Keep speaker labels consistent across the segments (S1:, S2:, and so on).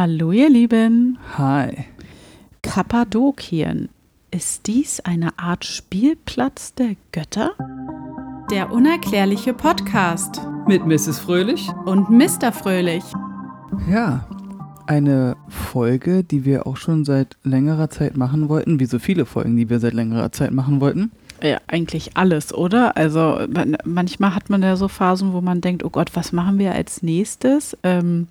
S1: Hallo ihr Lieben.
S2: Hi.
S1: Kappadokien. Ist dies eine Art Spielplatz der Götter? Der unerklärliche Podcast
S2: Mit Mrs. Fröhlich?
S1: und Mr. Fröhlich.
S2: Ja. Eine Folge, die wir auch schon seit längerer Zeit machen wollten, wie so viele Folgen, die wir seit längerer Zeit machen wollten.
S1: Ja, eigentlich alles, oder? Also man, manchmal hat man ja so Phasen, wo man denkt, oh Gott, was machen wir als nächstes? Ähm,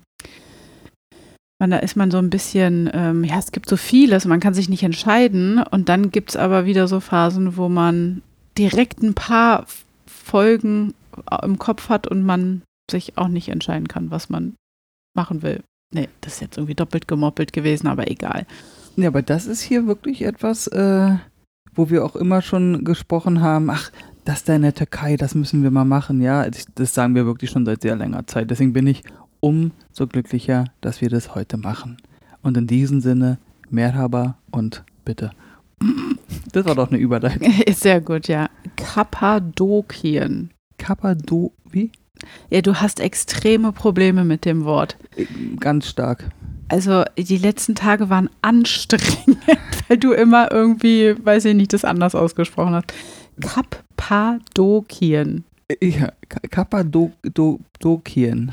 S1: man, da ist man so ein bisschen, ähm, ja, es gibt so vieles, man kann sich nicht entscheiden. Und dann gibt es aber wieder so Phasen, wo man direkt ein paar Folgen im Kopf hat und man sich auch nicht entscheiden kann, was man machen will. Nee, das ist jetzt irgendwie doppelt gemoppelt gewesen, aber egal.
S2: Ja, aber das ist hier wirklich etwas, äh, wo wir auch immer schon gesprochen haben, ach, das da in der Türkei, das müssen wir mal machen, ja. Das das sagen wir wirklich schon seit sehr langer Zeit. Deswegen bin ich umso glücklicher, dass wir das heute machen. Und in diesem Sinne, Merhaba und bitte. Das war doch eine Überleitung.
S1: Ist sehr gut, ja. Kappadokien.
S2: Kappado, wie?
S1: Ja, du hast extreme Probleme mit dem Wort.
S2: Äh, Ganz stark.
S1: Also die letzten Tage waren anstrengend, weil du immer irgendwie, weiß ich nicht, das anders ausgesprochen hast. Kappadokien.
S2: Ja, Ka- Kappadokien.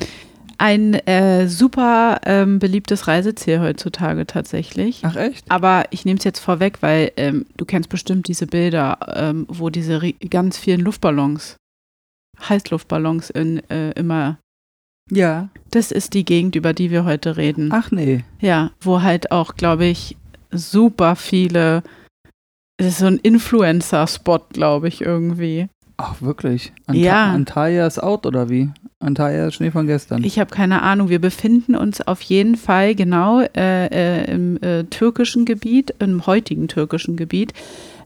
S1: Ein äh, super ähm, beliebtes Reiseziel heutzutage tatsächlich.
S2: Ach echt?
S1: Aber ich nehme es jetzt vorweg, weil ähm, du kennst bestimmt diese Bilder, ähm, wo diese ganz vielen Luftballons, Heißluftballons in, äh, immer.
S2: Ja.
S1: Das ist die Gegend, über die wir heute reden.
S2: Ach nee.
S1: Ja, wo halt auch, glaube ich, super viele. Es ist so ein Influencer-Spot, glaube ich, irgendwie.
S2: Ach wirklich? Anta
S1: Ja.
S2: Antalya ist out oder wie? Antalya ist Schnee von gestern.
S1: Ich habe keine Ahnung. Wir befinden uns auf jeden Fall genau äh, äh, im äh, türkischen Gebiet, im heutigen türkischen Gebiet,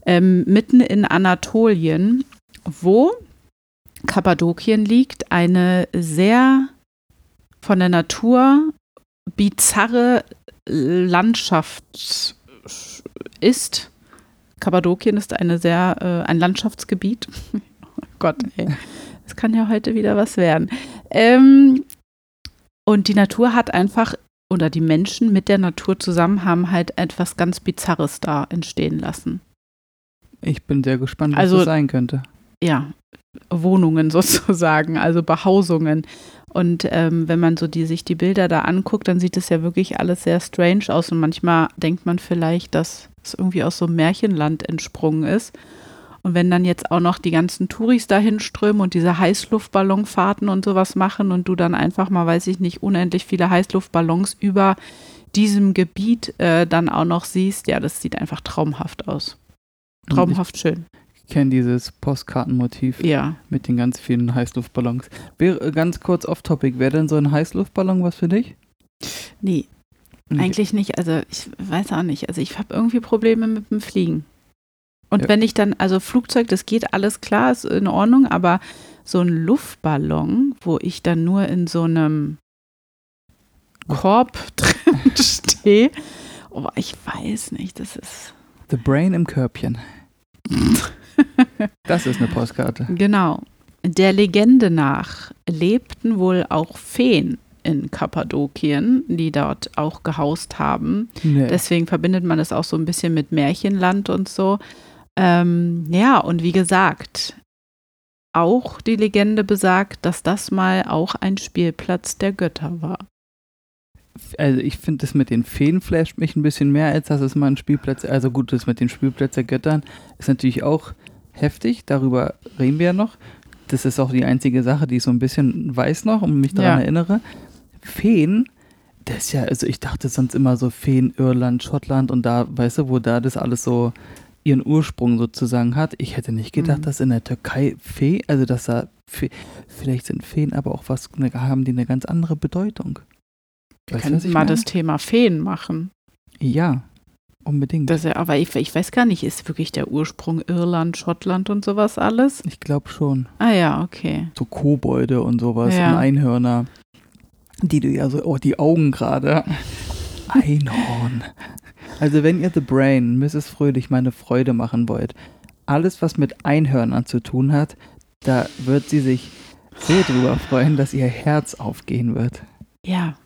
S1: ähm, mitten in Anatolien, wo Kappadokien liegt, eine sehr von der Natur bizarre Landschaft ist. Kappadokien ist eine sehr äh, ein Landschaftsgebiet. Gott, ey. Es kann ja heute wieder was werden. Ähm, und die Natur hat einfach, oder die Menschen mit der Natur zusammen haben halt etwas ganz Bizarres da entstehen lassen.
S2: Ich bin sehr gespannt, was
S1: Also-
S2: das sein könnte.
S1: Ja, Wohnungen sozusagen, also Behausungen. Und ähm, wenn man so die, sich die Bilder da anguckt, dann sieht es ja wirklich alles sehr strange aus. Und manchmal denkt man vielleicht, dass es irgendwie aus so einem Märchenland entsprungen ist. Und wenn dann jetzt auch noch die ganzen Touris dahin strömen und diese Heißluftballonfahrten und sowas machen und du dann einfach mal, weiß ich nicht, unendlich viele Heißluftballons über diesem Gebiet äh, dann auch noch siehst, ja, das sieht einfach traumhaft aus. Traumhaft schön.
S2: Ich kenne dieses Postkartenmotiv
S1: Ja.
S2: mit den ganz vielen Heißluftballons. Äh, ganz kurz off-topic, wäre denn so ein Heißluftballon was für dich?
S1: Nee,
S2: Okay.
S1: Eigentlich nicht. Also ich weiß auch nicht. Also ich habe irgendwie Probleme mit dem Fliegen. Und
S2: Ja.
S1: wenn ich dann, also Flugzeug, das geht alles klar, ist in Ordnung, aber so ein Luftballon, wo ich dann nur in so einem Korb drin stehe, oh, ich weiß nicht, das ist.
S2: The Brain im Körbchen. Das ist eine Postkarte.
S1: Genau. Der Legende nach lebten wohl auch Feen in Kappadokien, die dort auch gehaust haben.
S2: Nee.
S1: Deswegen verbindet man es auch so ein bisschen mit Märchenland und so. Ähm, ja, und wie gesagt, auch die Legende besagt, dass das mal auch ein Spielplatz der Götter war.
S2: also ich finde das mit den Feen flasht mich ein bisschen mehr, als dass es mal ein Spielplatz, also gut, das mit den Spielplatz der Göttern ist natürlich auch heftig, darüber reden wir ja noch. Das ist auch die einzige Sache, die ich so ein bisschen weiß noch und mich daran
S1: Ja.
S2: erinnere. Feen, das ist ja, also ich dachte sonst immer so Feen, Irland, Schottland und da, weißt du, wo da das alles so ihren Ursprung sozusagen hat. Ich hätte nicht gedacht,
S1: Mhm.
S2: dass in der Türkei Fee, also dass da Fee, vielleicht sind Feen aber auch was, ne, haben die eine ganz andere Bedeutung.
S1: Wir
S2: Weißt
S1: können
S2: ich
S1: mal
S2: meine?
S1: das Thema Feen machen.
S2: Ja, unbedingt.
S1: Das aber ich, ich weiß gar nicht, ist wirklich der Ursprung Irland, Schottland und sowas alles?
S2: ich glaube schon.
S1: Ah ja, okay.
S2: So Kobolde und sowas
S1: Ja.
S2: und Einhörner. Die du ja so, oh, die Augen gerade. Einhorn. Also wenn ihr The Brain, Mrs. Fröhlich, meine Freude machen wollt, alles, was mit Einhörnern zu tun hat, da wird sie sich so drüber freuen, dass ihr Herz aufgehen wird.
S1: Ja,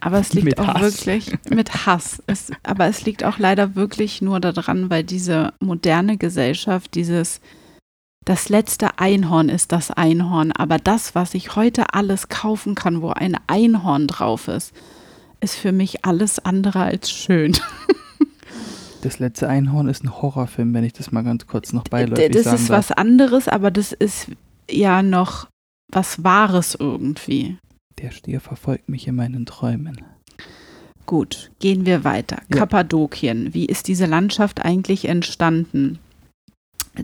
S1: Aber es liegt auch
S2: Hass.
S1: wirklich mit Hass. Es, aber es liegt auch leider wirklich nur daran, weil diese moderne Gesellschaft, dieses das letzte Einhorn ist das Einhorn, aber das, was ich heute alles kaufen kann, wo ein Einhorn drauf ist, ist für mich alles andere als schön.
S2: Das letzte Einhorn ist ein Horrorfilm, wenn ich das mal ganz kurz noch beiläufig
S1: das ist was anderes, aber das ist ja noch was Wahres irgendwie.
S2: Der Stier verfolgt mich in meinen Träumen.
S1: Gut, gehen wir weiter.
S2: Ja.
S1: Kappadokien. Wie ist diese Landschaft eigentlich entstanden?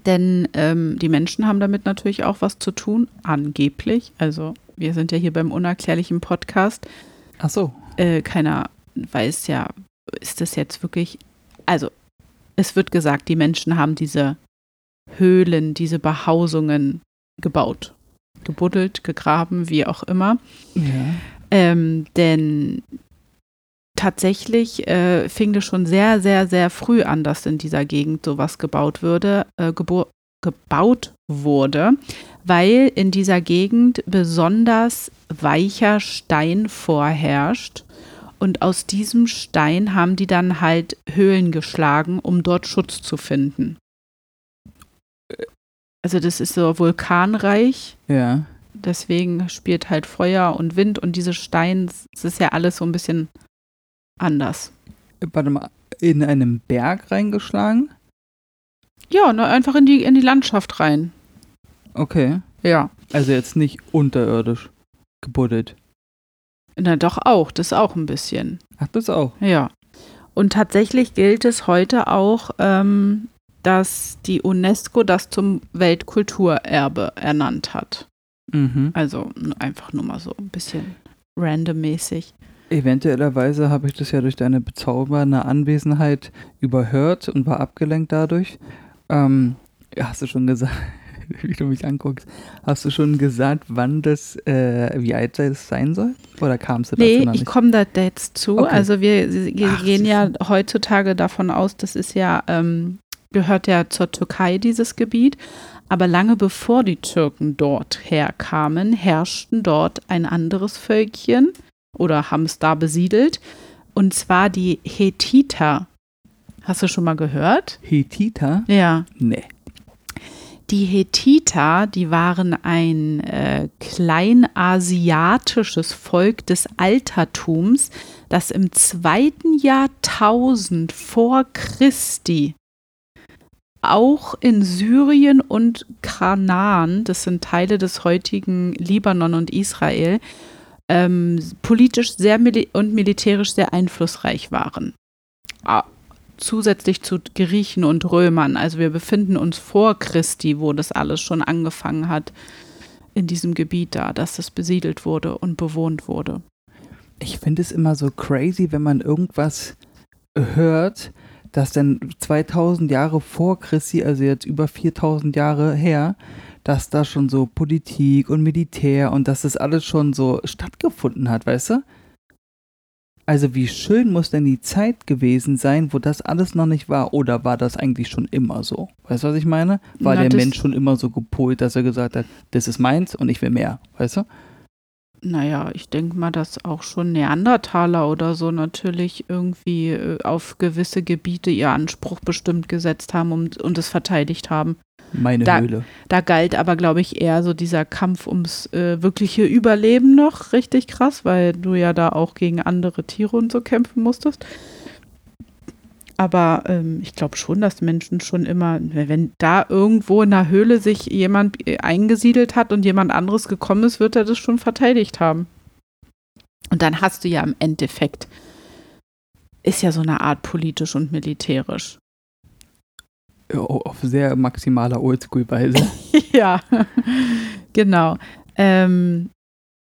S1: Denn ähm, die Menschen haben damit natürlich auch was zu tun, angeblich. Also wir sind ja hier beim unerklärlichen Podcast.
S2: Ach so.
S1: Äh, keiner weiß ja, ist das jetzt wirklich. Also es wird gesagt, die Menschen haben diese Höhlen, diese Behausungen gebaut, gebuddelt, gegraben, wie auch immer.
S2: Ja.
S1: Ähm, denn tatsächlich äh, fing das schon sehr, sehr, sehr früh an, dass in dieser Gegend sowas gebaut würde, äh, gebaut wurde, weil in dieser Gegend besonders weicher Stein vorherrscht. Und aus diesem Stein haben die dann halt Höhlen geschlagen, um dort Schutz zu finden. Also das ist so vulkanreich
S2: Ja.
S1: Deswegen spielt halt Feuer und Wind und diese Steine, es ist ja alles so ein bisschen anders.
S2: Warte mal, in einem Berg reingeschlagen?
S1: Ja, ne, einfach in die, in die Landschaft rein.
S2: Okay.
S1: Ja.
S2: Also jetzt nicht unterirdisch gebuddelt.
S1: Na doch auch, das auch ein bisschen.
S2: Ach, das auch.
S1: Ja. Und tatsächlich gilt es heute auch, ähm, dass die UNESCO das zum Weltkulturerbe ernannt hat.
S2: Mhm.
S1: Also einfach nur mal so ein bisschen randommäßig.
S2: Eventuellerweise habe ich das ja durch deine bezaubernde Anwesenheit überhört und war abgelenkt dadurch. Ähm, hast du schon gesagt, wie du mich anguckst, hast du schon gesagt, wann das, äh, wie alt das sein soll? Oder kamst du dazu
S1: Nee,
S2: noch
S1: ich
S2: nicht?
S1: komme da jetzt zu.
S2: Okay.
S1: Also wir ge-
S2: Ach,
S1: gehen ja heutzutage davon aus, das ist ja, ähm, gehört ja zur Türkei, dieses Gebiet. Aber lange bevor die Türken dort herkamen, herrschten dort ein anderes Völkchen oder haben es da besiedelt. Und zwar die Hethiter. Hast du schon mal gehört?
S2: Hethiter?
S1: Ja.
S2: Nee.
S1: Die Hethiter, die waren ein äh, kleinasiatisches Volk des Altertums, das im zweiten Jahrtausend vor Christi auch in Syrien und Kanaan, das sind Teile des heutigen Libanon und Israel, ähm, politisch sehr mili und militärisch sehr einflussreich waren. Zusätzlich zu Griechen und Römern. Also wir befinden uns vor Christi, wo das alles schon angefangen hat in diesem Gebiet da, dass das besiedelt wurde und bewohnt wurde.
S2: Ich finde es immer so crazy, wenn man irgendwas hört, dass dann 2000 Jahre vor Christi, also jetzt über 4000 Jahre her, dass da schon so Politik und Militär und dass das alles schon so stattgefunden hat, weißt du? Also wie schön muss denn die Zeit gewesen sein, wo das alles noch nicht war? Oder war das eigentlich schon immer so? Weißt du, was ich meine? War
S1: Na,
S2: der Mensch schon immer so gepolt, dass er gesagt hat, das ist meins und ich will mehr, weißt du?
S1: Naja, ich denke mal, dass auch schon Neandertaler oder so natürlich irgendwie äh, auf gewisse Gebiete ihr Anspruch bestimmt gesetzt haben und, und es verteidigt haben.
S2: Meine
S1: Da-
S2: Höhle.
S1: Da galt aber, glaube ich, eher so dieser Kampf ums äh, wirkliche Überleben noch richtig krass, weil du ja da auch gegen andere Tiere und so kämpfen musstest. Aber ähm, ich glaube schon, dass Menschen schon immer, wenn da irgendwo in der Höhle sich jemand äh, eingesiedelt hat und jemand anderes gekommen ist, wird er das schon verteidigt haben. Und dann hast du ja im Endeffekt, ist ja so eine Art politisch und militärisch.
S2: Auf sehr maximaler Oldschool-Weise.
S1: ja, genau. Ähm,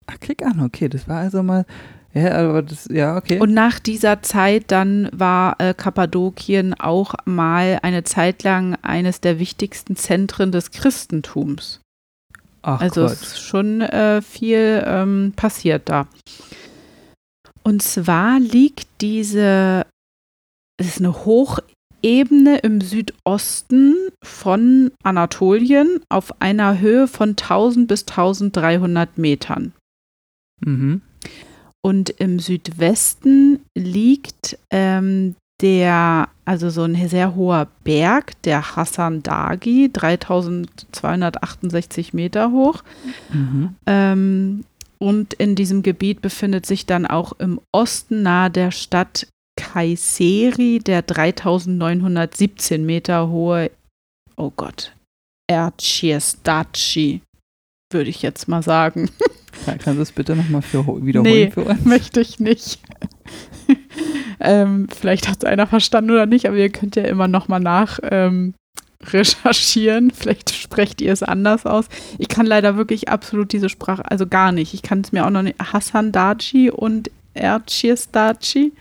S2: Ach, klick an, okay, das war also mal. Ja, aber das, ja, okay.
S1: Und nach dieser Zeit dann war äh, Kappadokien auch mal eine Zeit lang eines der wichtigsten Zentren des Christentums.
S2: Ach
S1: also
S2: Gott.
S1: es ist schon äh, viel ähm, passiert da. Und zwar liegt diese, es ist eine Hochebene im Südosten von Anatolien auf einer Höhe von 1000 bis 1300 Metern.
S2: Mhm.
S1: Und im Südwesten liegt ähm, der, also so ein sehr hoher Berg, der Hassan Dagi, 3268 Meter hoch.
S2: Mhm.
S1: Ähm, und in diesem Gebiet befindet sich dann auch im Osten nahe der Stadt Kayseri der 3917 Meter hohe, oh Gott, Erciestaci, würde ich jetzt mal sagen.
S2: Kann, kannst du es bitte nochmal wiederholen nee, für uns?
S1: möchte ich nicht. ähm, vielleicht hat es einer verstanden oder nicht, aber ihr könnt ja immer nochmal nach ähm, recherchieren. Vielleicht sprecht ihr es anders aus. Ich kann leider wirklich absolut diese Sprache, also gar nicht. Ich kann es mir auch noch nicht. Hassan Daci und Erciestaci.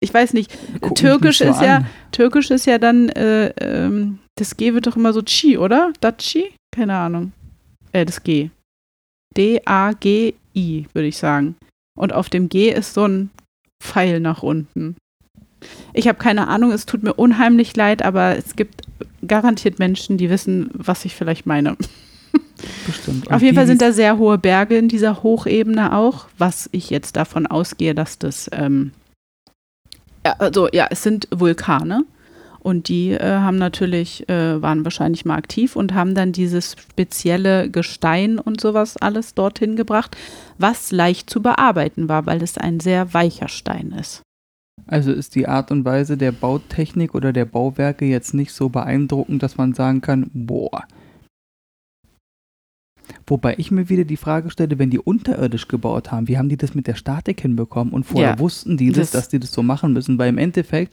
S1: Ich weiß nicht. Guck Türkisch ist an. ja, Türkisch ist ja dann, äh, ähm, das G wird doch immer so Chi, oder? Daci? Keine Ahnung. Äh, das G. D-A-G-I, würde ich sagen. Und auf dem G ist so ein Pfeil nach unten. Ich habe keine Ahnung, es tut mir unheimlich leid, aber es gibt garantiert Menschen, die wissen, was ich vielleicht meine.
S2: Bestimmt.
S1: Auf jeden Fall sind da sehr hohe Berge in dieser Hochebene auch, was ich jetzt davon ausgehe, dass das, ähm, ja, also ja, es sind Vulkane und die äh, haben natürlich, äh, waren wahrscheinlich mal aktiv und haben dann dieses spezielle Gestein und sowas alles dorthin gebracht, was leicht zu bearbeiten war, weil es ein sehr weicher Stein ist.
S2: Also ist die Art und Weise der Bautechnik oder der Bauwerke jetzt nicht so beeindruckend, dass man sagen kann, boah. Wobei ich mir wieder die Frage stelle, wenn die unterirdisch gebaut haben, wie haben die das mit der Statik hinbekommen? Und vorher ja, wussten die das, das, dass die das so machen müssen, weil im Endeffekt,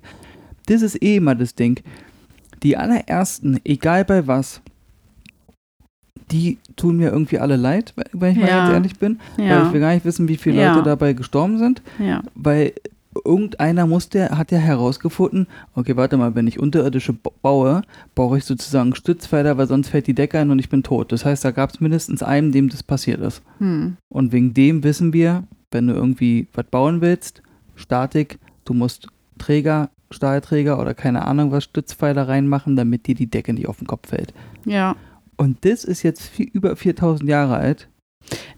S2: das ist eh immer das Ding. Die allerersten, egal bei was, die tun mir irgendwie alle leid, wenn ich ja. mal ganz ehrlich bin. Ja. Weil ich will gar nicht wissen, wie viele Leute dabei gestorben sind. Weil irgendeiner musste, hat ja herausgefunden, okay, warte mal, wenn ich unterirdische baue, brauche ich sozusagen Stützpfeiler, weil sonst fällt die Decke ein und ich bin tot. Das heißt, da gab es mindestens einen, dem das passiert ist. Hm. Und wegen dem wissen wir, wenn du irgendwie was bauen willst, Statik, du musst Träger, Stahlträger oder keine Ahnung was, Stützpfeiler reinmachen, damit dir die Decke nicht auf den Kopf fällt.
S1: Ja.
S2: Und das ist jetzt viel, über 4000 Jahre alt.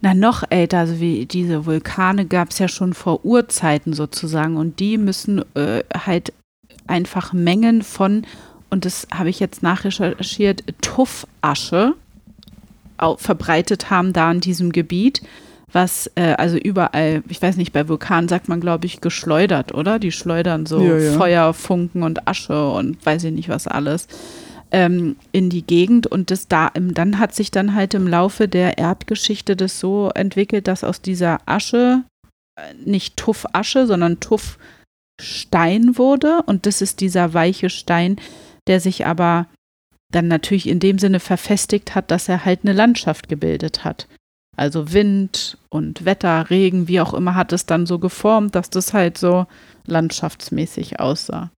S1: Na, noch älter, also wie diese Vulkane gab es ja schon vor Urzeiten sozusagen und die müssen äh, halt einfach Mengen von, und das habe ich jetzt nachrecherchiert, Tuffasche verbreitet haben da in diesem Gebiet, was äh, also überall, ich weiß nicht, bei Vulkanen sagt man, glaube ich, geschleudert, oder? Die schleudern so ja, ja. Feuer, Funken und Asche und weiß ich nicht was alles ähm, in die Gegend und das da, dann hat sich dann halt im Laufe der Erdgeschichte das so entwickelt, dass aus dieser Asche äh, nicht Tuff-Asche, sondern Tuff-Stein wurde und das ist dieser weiche Stein, der sich aber dann natürlich in dem Sinne verfestigt hat, dass er halt eine Landschaft gebildet hat. Also Wind und Wetter, Regen, wie auch immer, hat es dann so geformt, dass das halt so landschaftsmäßig aussah.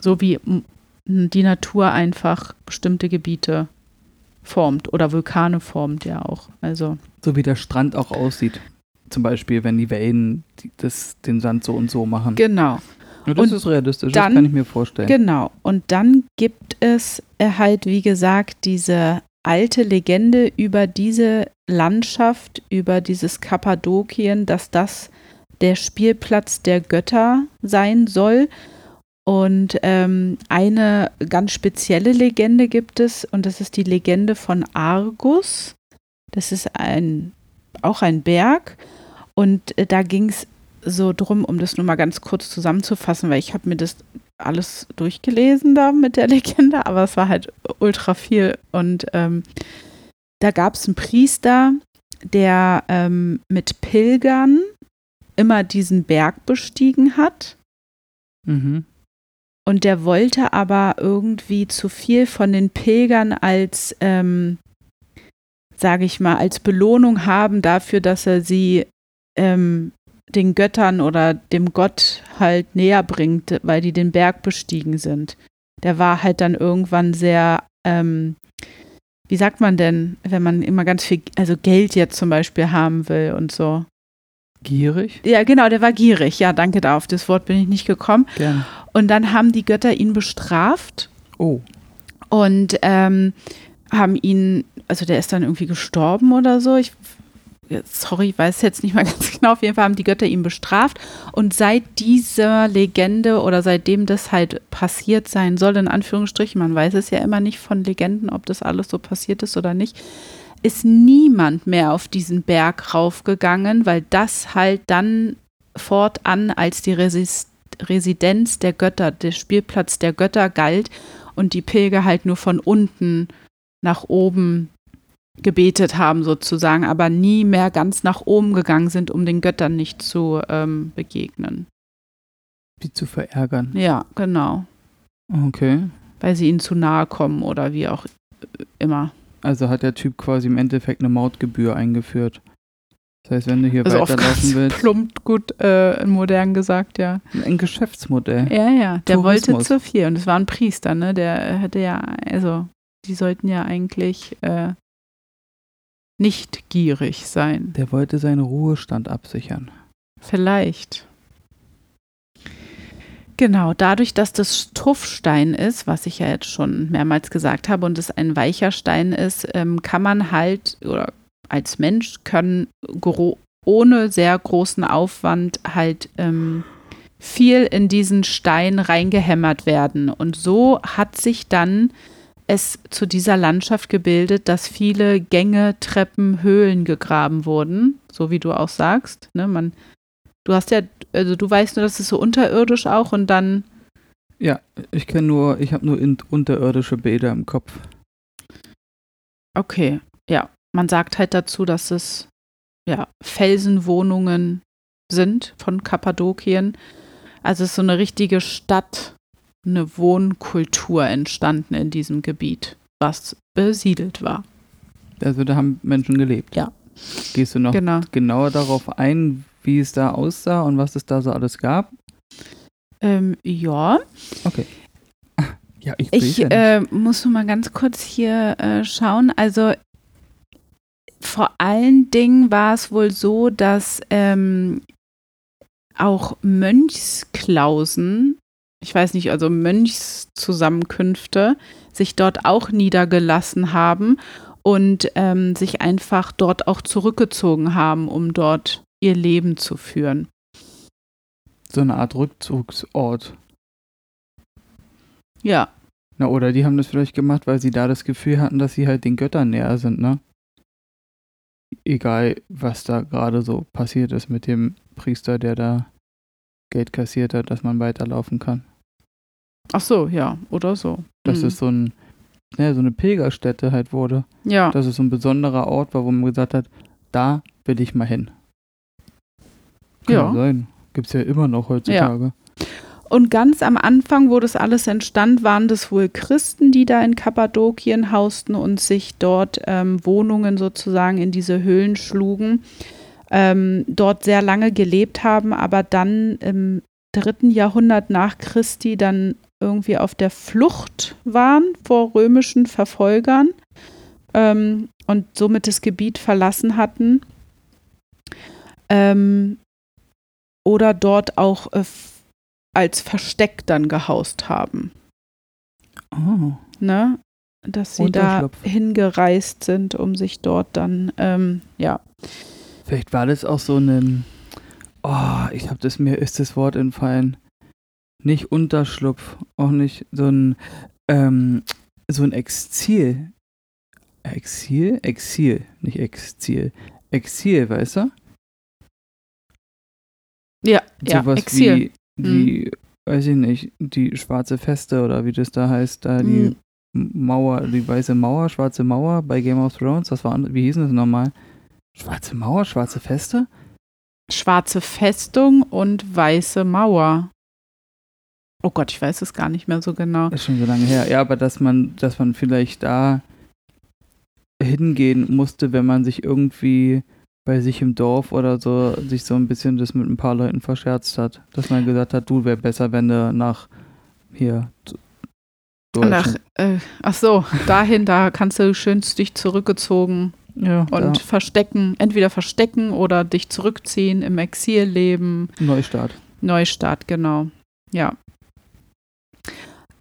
S1: So wie die Natur einfach bestimmte Gebiete formt oder Vulkane formt ja auch. Also
S2: so wie der Strand auch aussieht. Zum Beispiel, wenn die Wellen das, den Sand so und so machen.
S1: Genau.
S2: Ja, das und ist realistisch, dann, das kann ich mir vorstellen.
S1: Genau. Und dann gibt es halt, wie gesagt, diese alte Legende über diese Landschaft, über dieses Kappadokien, dass das der Spielplatz der Götter sein soll und ähm, eine ganz spezielle Legende gibt es, und das ist die Legende von Argus. Das ist ein, auch ein Berg. Und äh, da ging es so drum, um das nur mal ganz kurz zusammenzufassen, weil ich habe mir das alles durchgelesen da mit der Legende, aber es war halt ultra viel. Und ähm, da gab es einen Priester, der ähm, mit Pilgern immer diesen Berg bestiegen hat. Mhm. Und der wollte aber irgendwie zu viel von den Pilgern als, ähm, sage ich mal, als Belohnung haben dafür, dass er sie ähm, den Göttern oder dem Gott halt näher bringt, weil die den Berg bestiegen sind. Der war halt dann irgendwann sehr, ähm, wie sagt man denn, wenn man immer ganz viel, also Geld jetzt zum Beispiel haben will und so.
S2: Gierig?
S1: Ja, genau, der war gierig. Ja, danke da. Auf das Wort bin ich nicht gekommen.
S2: Gerne.
S1: Und dann haben die Götter ihn bestraft.
S2: Oh.
S1: Und ähm, haben ihn, also der ist dann irgendwie gestorben oder so. Ich, sorry, ich weiß jetzt nicht mal ganz genau, auf jeden Fall haben die Götter ihn bestraft. Und seit dieser Legende oder seitdem das halt passiert sein soll, in Anführungsstrichen, man weiß es ja immer nicht von Legenden, ob das alles so passiert ist oder nicht, ist niemand mehr auf diesen Berg raufgegangen, weil das halt dann fortan als die Resist Residenz der Götter, der Spielplatz der Götter galt und die Pilger halt nur von unten nach oben gebetet haben sozusagen, aber nie mehr ganz nach oben gegangen sind, um den Göttern nicht zu ähm, begegnen.
S2: Die zu verärgern.
S1: Ja, genau.
S2: Okay.
S1: Weil sie ihnen zu nahe kommen oder wie auch immer.
S2: Also hat der Typ quasi im Endeffekt eine Mautgebühr eingeführt. Das heißt, wenn du hier
S1: Also
S2: weiterlaufen willst,
S1: plumpt gut äh, modern gesagt, ja.
S2: ein Geschäftsmodell.
S1: Ja, ja. Der wollte
S2: Tourismus.
S1: zu viel und es war ein Priester, ne? Der hätte ja, also die sollten ja eigentlich äh, nicht gierig sein.
S2: Der wollte seinen Ruhestand absichern.
S1: Vielleicht. Genau, dadurch, dass das Tuffstein ist, was ich ja jetzt schon mehrmals gesagt habe, und es ein weicher Stein ist, ähm, kann man halt, oder als Mensch können gro- ohne sehr großen Aufwand halt ähm, viel in diesen Stein reingehämmert werden. Und so hat sich dann es zu dieser Landschaft gebildet, dass viele Gänge, Treppen, Höhlen gegraben wurden, so wie du auch sagst. Ne? Man, du hast ja, also du weißt nur, dass es so unterirdisch auch und dann,
S2: Ja, ich kenne nur, ich habe nur in, unterirdische Bilder im Kopf.
S1: okay, ja, man sagt halt dazu, dass es ja Felsenwohnungen sind von Kappadokien. Also es ist so eine richtige Stadt, eine Wohnkultur entstanden in diesem Gebiet, was besiedelt war.
S2: Also da haben Menschen gelebt.
S1: Ja.
S2: Gehst du noch
S1: Genau.
S2: genauer darauf ein, wie es da aussah und was es da so alles gab?
S1: Ähm, ja,
S2: Ja, ich,
S1: Ich
S2: ja
S1: äh, muss nur mal ganz kurz hier äh, schauen. Also vor allen Dingen war es wohl so, dass ähm, auch Mönchsklausen, ich weiß nicht, also Mönchszusammenkünfte, sich dort auch niedergelassen haben und ähm, sich einfach dort auch zurückgezogen haben, um dort ihr Leben zu führen.
S2: so eine Art Rückzugsort.
S1: Ja,
S2: Na, oder die haben das vielleicht gemacht, weil sie da das Gefühl hatten, dass sie halt den Göttern näher sind, ne? Egal, was da gerade so passiert ist mit dem Priester, der da Geld kassiert hat, dass man weiterlaufen kann.
S1: ach so, ja, oder so.
S2: Dass
S1: Mhm.
S2: es so ein, ja, so eine Pilgerstätte halt wurde.
S1: ja.
S2: Dass es so ein besonderer Ort war, wo man gesagt hat, da will ich mal hin. Kann
S1: Ja.
S2: sein. Gibt's ja immer noch heutzutage.
S1: Und ganz am Anfang, wo das alles entstand, waren das wohl Christen, die da in Kappadokien hausten und sich dort ähm, Wohnungen sozusagen in diese Höhlen schlugen, ähm, dort sehr lange gelebt haben, aber dann im dritten Jahrhundert nach Christi dann irgendwie auf der Flucht waren vor römischen Verfolgern ähm, und somit das Gebiet verlassen hatten. Ähm, oder dort auch äh, als Versteck dann gehaust haben.
S2: Oh.
S1: Ne? Dass sie da hingereist sind, um sich dort dann, ähm, ja.
S2: Vielleicht war das auch so ein. Oh, ich habe das mir ist das Wort entfallen. Nicht Unterschlupf, auch nicht so ein ähm, so ein Exil. Exil? Exil, nicht Exil. Exil, weißt du?
S1: Ja, ja,
S2: Sowas
S1: Exil.
S2: Die, weiß ich nicht, die schwarze Feste oder wie das da heißt, da die
S1: Hm,
S2: Mauer, die weiße Mauer, schwarze Mauer bei Game of Thrones, das war, wie hieß das nochmal? Schwarze Mauer, schwarze Feste?
S1: Schwarze Festung und weiße Mauer. Oh Gott, ich weiß es gar nicht mehr so genau.
S2: Ist schon so lange her. Ja, aber dass man, dass man vielleicht da hingehen musste, wenn man sich irgendwie bei sich im Dorf oder so sich so ein bisschen das mit ein paar Leuten verscherzt hat. Dass man gesagt hat, du wäre besser, wenn du nach hier zu-
S1: Nach, äh, ach so, dahin, da kannst du schön dich zurückgezogen
S2: ja,
S1: und
S2: da,
S1: verstecken, entweder verstecken oder dich zurückziehen, im Exil leben.
S2: Neustart.
S1: Neustart, genau. Ja.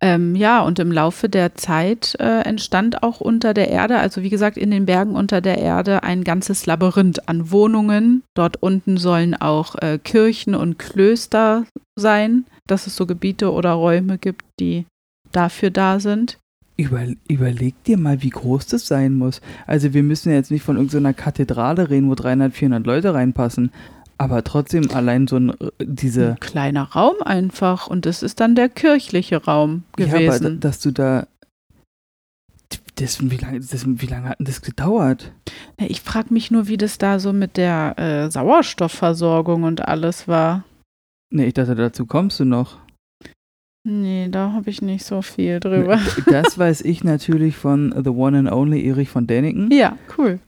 S1: Ähm, ja, und im Laufe der Zeit äh, entstand auch unter der Erde, also wie gesagt, in den Bergen unter der Erde ein ganzes Labyrinth an Wohnungen. Dort unten sollen auch äh, Kirchen und Klöster sein, dass es so Gebiete oder Räume gibt, die dafür da sind.
S2: Über, überleg dir mal, wie groß das sein muss. Also wir müssen jetzt nicht von irgendeiner Kathedrale reden, wo 300, 400 Leute reinpassen. Aber trotzdem allein so ein, äh, diese.
S1: Ein kleiner Raum einfach. Und das ist dann der kirchliche Raum gewesen. Ja, aber
S2: dass du da. Das, wie, lange, das, wie lange hat denn das gedauert?
S1: Ich frage mich nur, wie das da so mit der äh, Sauerstoffversorgung und alles war.
S2: Nee, ich dachte, dazu kommst du noch.
S1: Nee, da habe ich nicht so viel drüber.
S2: Das weiß ich natürlich von The One and Only Erich von Däniken.
S1: Ja, cool.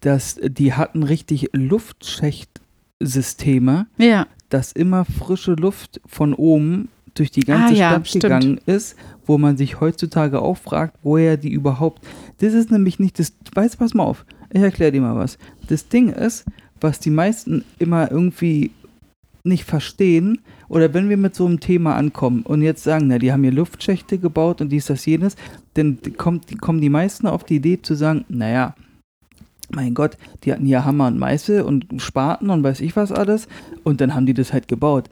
S2: Dass die hatten richtig Luftschicht Systeme,
S1: ja.
S2: dass immer frische Luft von oben durch die ganze ah, Stadt ja, gegangen ist, wo man sich heutzutage auch fragt, woher die überhaupt. Das ist nämlich nicht das. Weißt pass mal auf, ich erkläre dir mal was. Das Ding ist, was die meisten immer irgendwie nicht verstehen, oder wenn wir mit so einem Thema ankommen und jetzt sagen, na, die haben hier Luftschächte gebaut und dies, das, jenes, dann kommt, kommen die meisten auf die Idee zu sagen, naja, mein Gott, die hatten ja Hammer und Meißel und Spaten und weiß ich was alles. Und dann haben die das halt gebaut.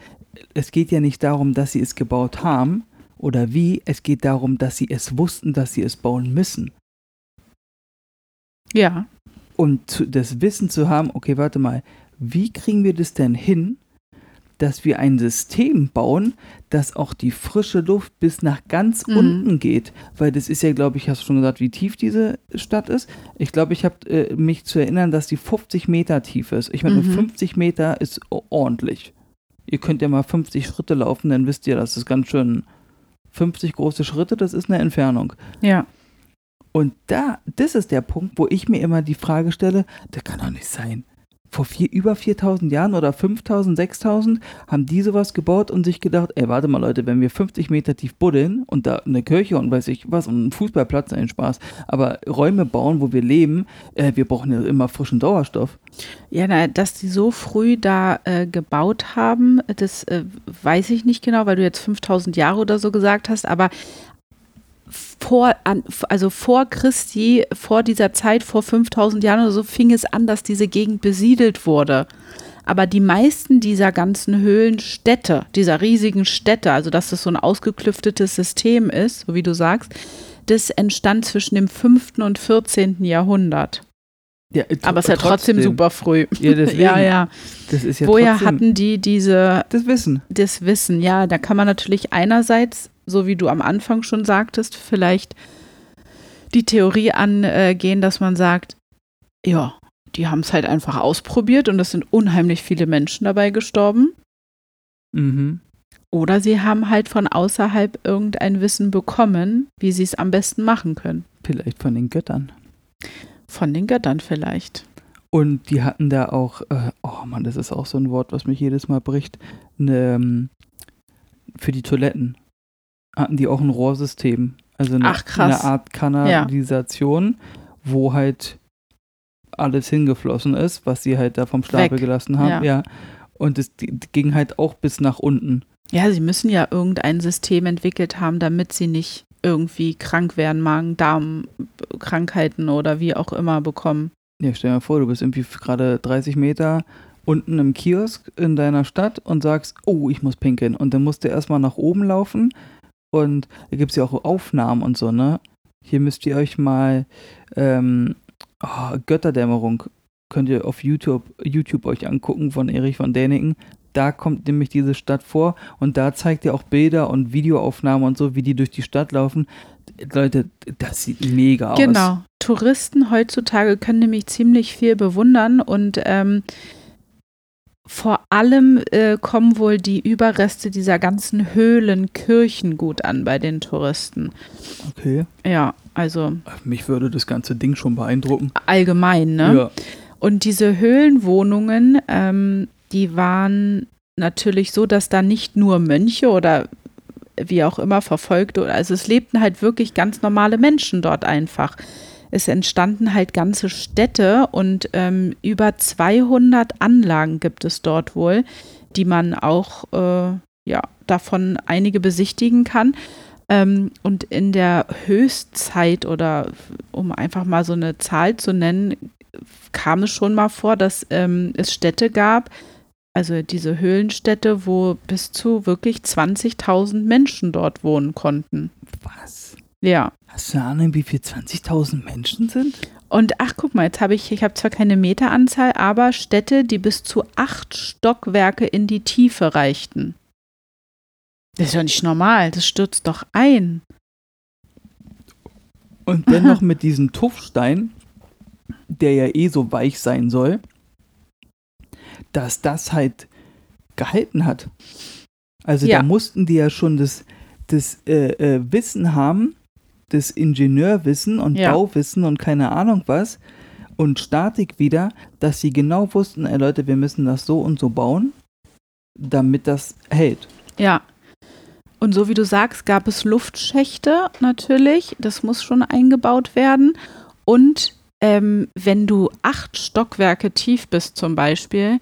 S2: Es geht ja nicht darum, dass sie es gebaut haben oder wie. Es geht darum, dass sie es wussten, dass sie es bauen müssen.
S1: Ja.
S2: Und das Wissen zu haben, okay, warte mal, wie kriegen wir das denn hin, dass wir ein System bauen, das auch die frische Luft bis nach ganz mhm. unten geht. Weil das ist ja, glaube ich, hast du schon gesagt, wie tief diese Stadt ist. Ich glaube, ich habe äh, mich zu erinnern, dass die 50 Meter tief ist. Ich meine, mhm. 50 Meter ist ordentlich. Ihr könnt ja mal 50 Schritte laufen, dann wisst ihr, das ist ganz schön 50 große Schritte, das ist eine Entfernung.
S1: Ja.
S2: Und da, das ist der Punkt, wo ich mir immer die Frage stelle, das kann doch nicht sein vor vier, über 4000 Jahren oder 5000, 6000 haben die sowas gebaut und sich gedacht, ey, warte mal Leute, wenn wir 50 Meter tief buddeln und da eine Kirche und weiß ich was und einen Fußballplatz, ein Spaß, aber Räume bauen, wo wir leben, äh, wir brauchen ja immer frischen Sauerstoff.
S1: Ja, na, dass die so früh da äh, gebaut haben, das äh, weiß ich nicht genau, weil du jetzt 5000 Jahre oder so gesagt hast, aber vor, also vor Christi, vor dieser Zeit, vor 5000 Jahren oder so, fing es an, dass diese Gegend besiedelt wurde. Aber die meisten dieser ganzen Höhlenstädte, dieser riesigen Städte, also dass das so ein ausgeklüftetes System ist, so wie du sagst, das entstand zwischen dem 5. und 14. Jahrhundert. Ja, Aber es ist ja trotzdem, trotzdem super früh.
S2: Ja, deswegen.
S1: ja, ja.
S2: Das ist ja
S1: Woher hatten die diese.
S2: Das Wissen.
S1: Das Wissen, ja. Da kann man natürlich einerseits so wie du am Anfang schon sagtest, vielleicht die Theorie angehen, dass man sagt, ja, die haben es halt einfach ausprobiert und es sind unheimlich viele Menschen dabei gestorben.
S2: Mhm.
S1: Oder sie haben halt von außerhalb irgendein Wissen bekommen, wie sie es am besten machen können.
S2: Vielleicht von den Göttern.
S1: Von den Göttern vielleicht.
S2: Und die hatten da auch, äh, oh Mann, das ist auch so ein Wort, was mich jedes Mal bricht, ne, ähm, für die Toiletten hatten die auch ein Rohrsystem. Also eine,
S1: Ach,
S2: eine Art Kanalisation, ja. wo halt alles hingeflossen ist, was sie halt da vom Stapel Weg. gelassen haben. Ja. ja. Und es ging halt auch bis nach unten.
S1: Ja, sie müssen ja irgendein System entwickelt haben, damit sie nicht irgendwie krank werden, Magen-Darm-Krankheiten oder wie auch immer bekommen.
S2: Ja, stell dir mal vor, du bist irgendwie gerade 30 Meter unten im Kiosk in deiner Stadt und sagst, oh, ich muss pinkeln. Und dann musst du erstmal nach oben laufen, und da gibt es ja auch Aufnahmen und so, ne? Hier müsst ihr euch mal ähm, oh, Götterdämmerung könnt ihr auf YouTube, YouTube euch angucken von Erich von Däniken. Da kommt nämlich diese Stadt vor und da zeigt ihr auch Bilder und Videoaufnahmen und so, wie die durch die Stadt laufen. Leute, das sieht mega
S1: aus. Genau. Touristen heutzutage können nämlich ziemlich viel bewundern und ähm, vor allem äh, kommen wohl die Überreste dieser ganzen Höhlenkirchen gut an bei den Touristen.
S2: Okay.
S1: Ja, also.
S2: Mich würde das ganze Ding schon beeindrucken.
S1: Allgemein, ne?
S2: Ja.
S1: Und diese Höhlenwohnungen, ähm, die waren natürlich so, dass da nicht nur Mönche oder wie auch immer verfolgt oder also es lebten halt wirklich ganz normale Menschen dort einfach es entstanden halt ganze Städte und ähm, über 200 Anlagen gibt es dort wohl, die man auch, äh, ja, davon einige besichtigen kann. Ähm, und in der Höchstzeit oder um einfach mal so eine Zahl zu nennen, kam es schon mal vor, dass ähm, es Städte gab, also diese Höhlenstädte, wo bis zu wirklich 20.000 Menschen dort wohnen konnten. Ja.
S2: Hast du eine Ahnung, wie viel 20.000 Menschen sind?
S1: Und ach, guck mal, jetzt habe ich, ich habe zwar keine Meteranzahl, aber Städte, die bis zu acht Stockwerke in die Tiefe reichten. Das ist doch nicht normal, das stürzt doch ein.
S2: Und dann noch mit diesem Tuffstein, der ja eh so weich sein soll, dass das halt gehalten hat. Also
S1: Ja.
S2: da mussten die ja schon das, das äh, äh, Wissen haben, das Ingenieurwissen und
S1: Ja.
S2: Bauwissen und keine Ahnung was und Statik wieder, dass sie genau wussten, ey Leute, wir müssen das so und so bauen, damit das hält.
S1: Ja. Und so wie du sagst, gab es Luftschächte natürlich. Das muss schon eingebaut werden. Und ähm, wenn du acht Stockwerke tief bist zum Beispiel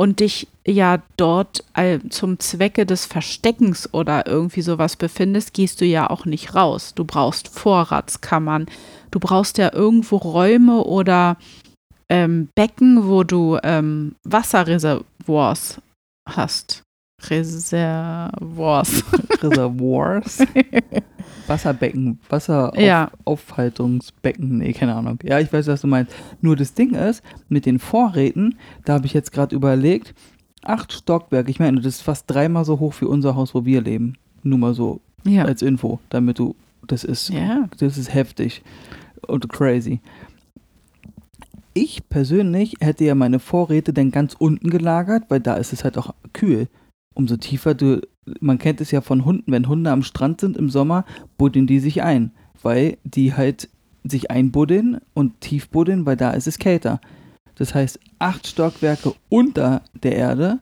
S1: und dich ja dort äh, zum Zwecke des Versteckens oder irgendwie sowas befindest, gehst du ja auch nicht raus. Du brauchst Vorratskammern. Du brauchst ja irgendwo Räume oder ähm, Becken, wo du ähm, Wasserreservoirs hast. Reservoirs.
S2: Reservoirs, Wasserbecken,
S1: Ja.
S2: Wasseraufhaltungsbecken, nee, keine Ahnung. Ja, ich weiß, was du meinst. Nur das Ding ist, mit den Vorräten, da habe ich jetzt gerade überlegt, acht Stockwerke, ich meine, das ist fast dreimal so hoch wie unser Haus, wo wir leben. Nur mal so
S1: Ja.
S2: als Info, damit du, das ist,
S1: Ja.
S2: das ist heftig und crazy. Ich persönlich hätte ja meine Vorräte dann ganz unten gelagert, weil da ist es halt auch kühl. Umso tiefer du, man kennt es ja von Hunden, wenn Hunde am Strand sind im Sommer, buddeln die sich ein, weil die halt sich einbuddeln und tief buddeln, weil da ist es kälter. Das heißt, acht Stockwerke unter der Erde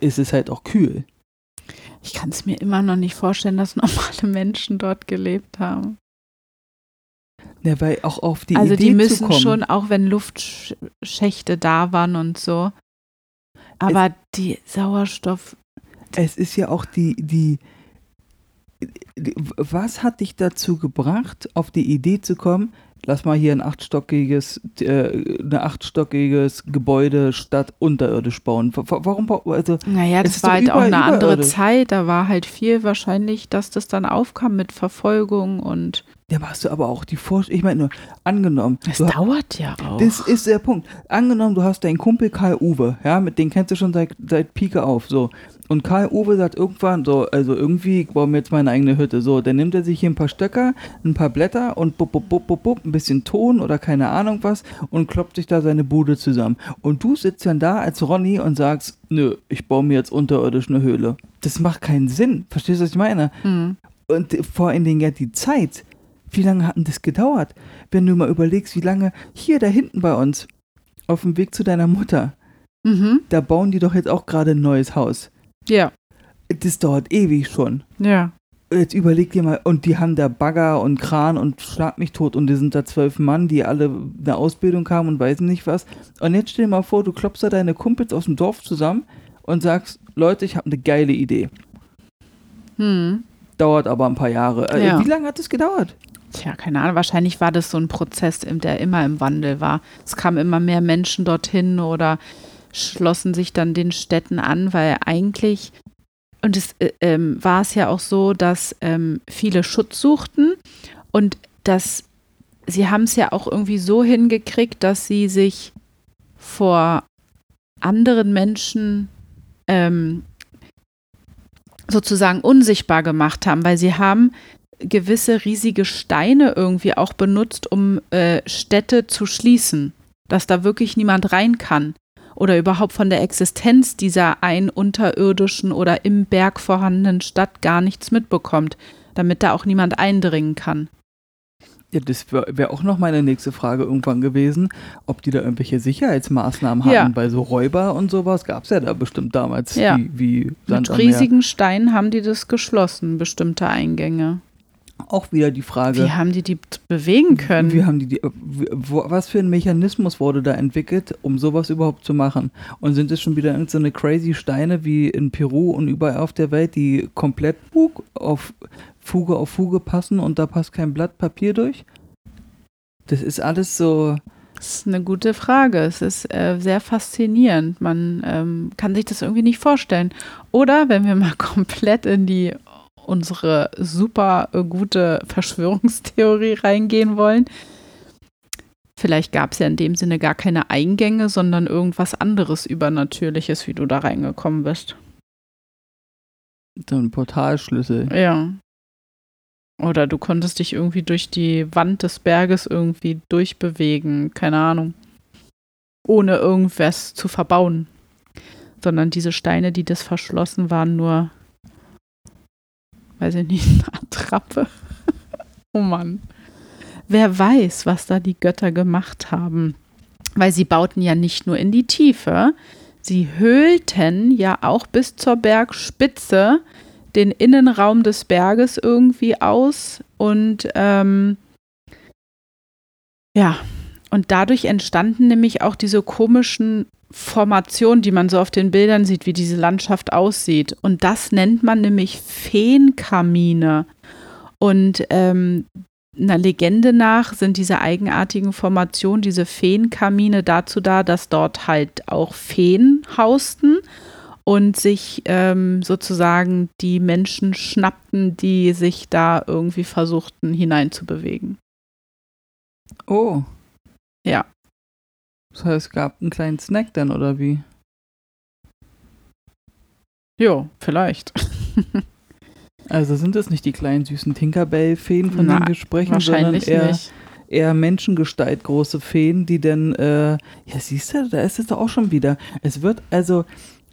S2: ist es halt auch kühl.
S1: Ich kann es mir immer noch nicht vorstellen, dass normale Menschen dort gelebt haben.
S2: Ja, weil auch auf die
S1: also
S2: Idee
S1: die müssen schon, auch wenn Luftschächte da waren und so. Aber die Sauerstoff,
S2: es ist ja auch die, die, die, was hat dich dazu gebracht, auf die Idee zu kommen, lass mal hier ein achtstöckiges, äh, eine achtstöckiges Gebäude statt unterirdisch bauen? Wa- wa- Warum, also,
S1: naja,
S2: Es
S1: das war halt auch eine andere. Zeit. Da war halt viel wahrscheinlich, dass das dann aufkam mit Verfolgung und
S2: da hast du aber auch die Vorstellung, ich meine nur, angenommen,
S1: es dauert ja auch.
S2: Das ist der Punkt. Angenommen, du hast deinen Kumpel Karl Uwe, ja, mit dem kennst du schon seit, seit Pike auf, so. Und Karl Uwe sagt irgendwann so, also irgendwie ich baue mir jetzt meine eigene Hütte, so. Dann nimmt er sich hier ein paar Stöcker, ein paar Blätter und bup, bup, bup, bup, bup, ein bisschen Ton oder keine Ahnung was und kloppt sich da seine Bude zusammen. Und du sitzt dann da als Ronny und sagst, nö, ich baue mir jetzt unterirdisch eine Höhle. Das macht keinen Sinn. Verstehst du, was ich meine?
S1: Hm.
S2: Und vor allen Dingen ja die Zeit. Wie lange hat denn das gedauert? Wenn du mal überlegst, wie lange hier da hinten bei uns, auf dem Weg zu deiner Mutter,
S1: Mhm.
S2: da bauen die doch jetzt auch gerade ein neues Haus.
S1: Ja,
S2: Das dauert ewig schon.
S1: ja.
S2: Jetzt überleg dir mal, und die haben da Bagger und Kran und schlag mich tot und die sind da zwölf Mann, die alle eine Ausbildung haben und weiß nicht was. Und jetzt stell dir mal vor, du klopfst da deine Kumpels aus dem Dorf zusammen und sagst, Leute, ich habe eine geile Idee.
S1: Hm.
S2: Dauert aber ein paar Jahre. Äh,
S1: Ja.
S2: Wie lange hat das gedauert?
S1: Tja, keine Ahnung. Wahrscheinlich war das so ein Prozess, der immer im Wandel war. Es kamen immer mehr Menschen dorthin oder schlossen sich dann den Städten an, weil eigentlich, und es äh, ähm, war es ja auch so, dass ähm, viele Schutz suchten und dass sie haben es ja auch irgendwie so hingekriegt, dass sie sich vor anderen Menschen ähm, sozusagen unsichtbar gemacht haben, weil sie haben gewisse riesige Steine irgendwie auch benutzt, um äh, Städte zu schließen, dass da wirklich niemand rein kann oder überhaupt von der Existenz dieser ein unterirdischen oder im Berg vorhandenen Stadt gar nichts mitbekommt, damit da auch niemand eindringen kann.
S2: Ja, das wäre wär auch noch meine nächste Frage irgendwann gewesen, ob die da irgendwelche Sicherheitsmaßnahmen hatten,
S1: Ja.
S2: weil so Räuber und sowas gab es ja da bestimmt damals,
S1: Ja.
S2: wie, wie
S1: Mit riesigen Steinen haben die das geschlossen, bestimmte Eingänge.
S2: Auch wieder die Frage.
S1: Wie haben die die bewegen können?
S2: Wie haben die, die wo, was für ein Mechanismus wurde da entwickelt, um sowas überhaupt zu machen? Und sind es schon wieder irgendeine so crazy Steine wie in Peru und überall auf der Welt, die komplett auf Fuge auf Fuge passen und da passt kein Blatt Papier durch? Das ist alles so.
S1: Das ist eine gute Frage. Es ist äh, sehr faszinierend. Man ähm, kann sich das irgendwie nicht vorstellen. Oder wenn wir mal komplett in die unsere super gute Verschwörungstheorie reingehen wollen. Vielleicht gab es ja in dem Sinne gar keine Eingänge, sondern irgendwas anderes Übernatürliches, wie du da reingekommen bist.
S2: So ein Portalschlüssel.
S1: Ja. Oder du konntest dich irgendwie durch die Wand des Berges irgendwie durchbewegen, keine Ahnung. Ohne irgendwas zu verbauen. Sondern diese Steine, die das verschlossen waren, nur weiß ich nicht, eine Attrappe. oh Mann. Wer weiß, was da die Götter gemacht haben. Weil sie bauten ja nicht nur in die Tiefe, sie höhlten ja auch bis zur Bergspitze den Innenraum des Berges irgendwie aus und ähm, ja, und dadurch entstanden nämlich auch diese komischen Formation, die man so auf den Bildern sieht, wie diese Landschaft aussieht. Und das nennt man nämlich Feenkamine. Und ähm, einer Legende nach sind diese eigenartigen Formationen, diese Feenkamine dazu da, dass dort halt auch Feen hausten und sich ähm, sozusagen die Menschen schnappten, die sich da irgendwie versuchten hineinzubewegen.
S2: Oh.
S1: Ja.
S2: Das heißt, es gab einen kleinen Snack dann, oder wie?
S1: Jo, vielleicht.
S2: also sind es nicht die kleinen süßen Tinkerbell-Feen, von Na, denen wir sprechen,
S1: sondern
S2: eher,
S1: nicht.
S2: eher Menschengestalt große Feen, die dann, äh, ja siehst du, da ist es doch auch schon wieder. Es wird also,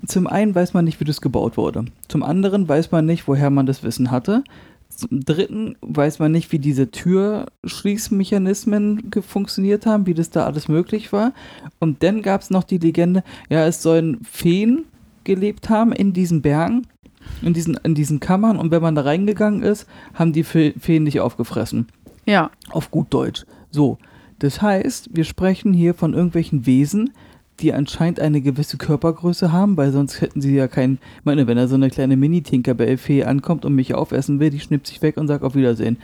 S2: zum einen weiß man nicht, wie das gebaut wurde. Zum anderen weiß man nicht, woher man das Wissen hatte. Zum dritten weiß man nicht, wie diese Türschließmechanismen funktioniert haben, wie das da alles möglich war. Und dann gab es noch die Legende, ja, es sollen Feen gelebt haben in diesen Bergen, in diesen, in diesen Kammern. Und wenn man da reingegangen ist, haben die Feen nicht aufgefressen.
S1: Ja.
S2: Auf gut Deutsch. So. Das heißt, wir sprechen hier von irgendwelchen Wesen, die anscheinend eine gewisse Körpergröße haben, weil sonst hätten sie ja keinen. Ich meine, wenn da so eine kleine Mini-Tinkerbell-Fee ankommt und mich aufessen will, die schnippt sich weg und sagt auf Wiedersehen.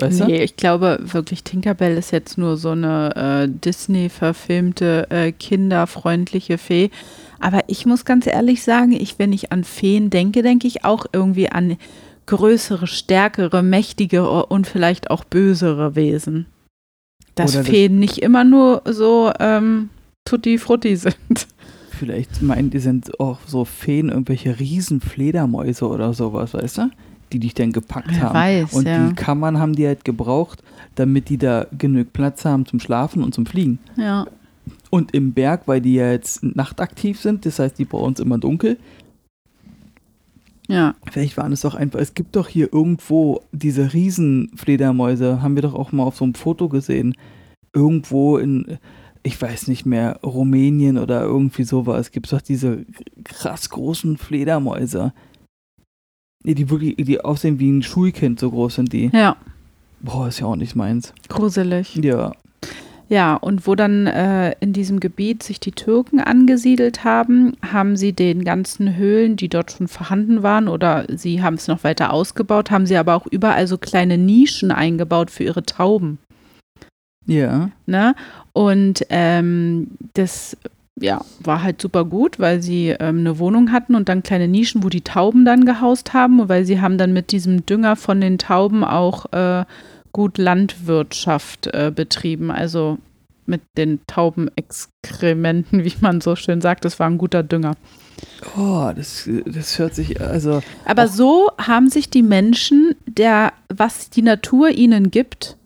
S1: Weißt nee, du? ich glaube wirklich, Tinkerbell ist jetzt nur so eine äh, Disney-verfilmte, äh, kinderfreundliche Fee. Aber ich muss ganz ehrlich sagen, ich, wenn ich an Feen denke, denke ich auch irgendwie an größere, stärkere, mächtige und vielleicht auch bösere Wesen. Dass Feen das nicht immer nur so ähm, Tutti Frutti sind.
S2: Vielleicht meinen die sind auch so Feen, irgendwelche Riesenfledermäuse oder sowas, weißt du? Die dich dann gepackt
S1: Wer
S2: haben.
S1: Weiß,
S2: und
S1: ja.
S2: die Kammern haben die halt gebraucht, damit die da genug Platz haben zum Schlafen und zum Fliegen.
S1: Ja.
S2: Und im Berg, weil die ja jetzt nachtaktiv sind, das heißt, die brauchen es immer dunkel.
S1: Ja.
S2: Vielleicht waren es doch einfach, es gibt doch hier irgendwo diese Riesenfledermäuse, haben wir doch auch mal auf so einem Foto gesehen. Irgendwo in, ich weiß nicht mehr, Rumänien oder irgendwie sowas, gibt es doch diese krass großen Fledermäuse. Die wirklich, die aussehen wie ein Schulkind, so groß sind die.
S1: Ja.
S2: Boah, ist ja auch nicht meins.
S1: Gruselig.
S2: Ja.
S1: Ja, und wo dann äh, in diesem Gebiet sich die Türken angesiedelt haben, haben sie den ganzen Höhlen, die dort schon vorhanden waren, oder sie haben es noch weiter ausgebaut, haben sie aber auch überall so kleine Nischen eingebaut für ihre Tauben.
S2: Ja.
S1: Ne? Und ähm, das ja, war halt super gut, weil sie ähm, eine Wohnung hatten und dann kleine Nischen, wo die Tauben dann gehaust haben, und weil sie haben dann mit diesem Dünger von den Tauben auch äh, gut Landwirtschaft äh, betrieben. Also mit den Taubenexkrementen, wie man so schön sagt. Das war ein guter Dünger.
S2: Oh, das, das hört sich also.
S1: Aber so haben sich die Menschen, der, was die Natur ihnen gibt,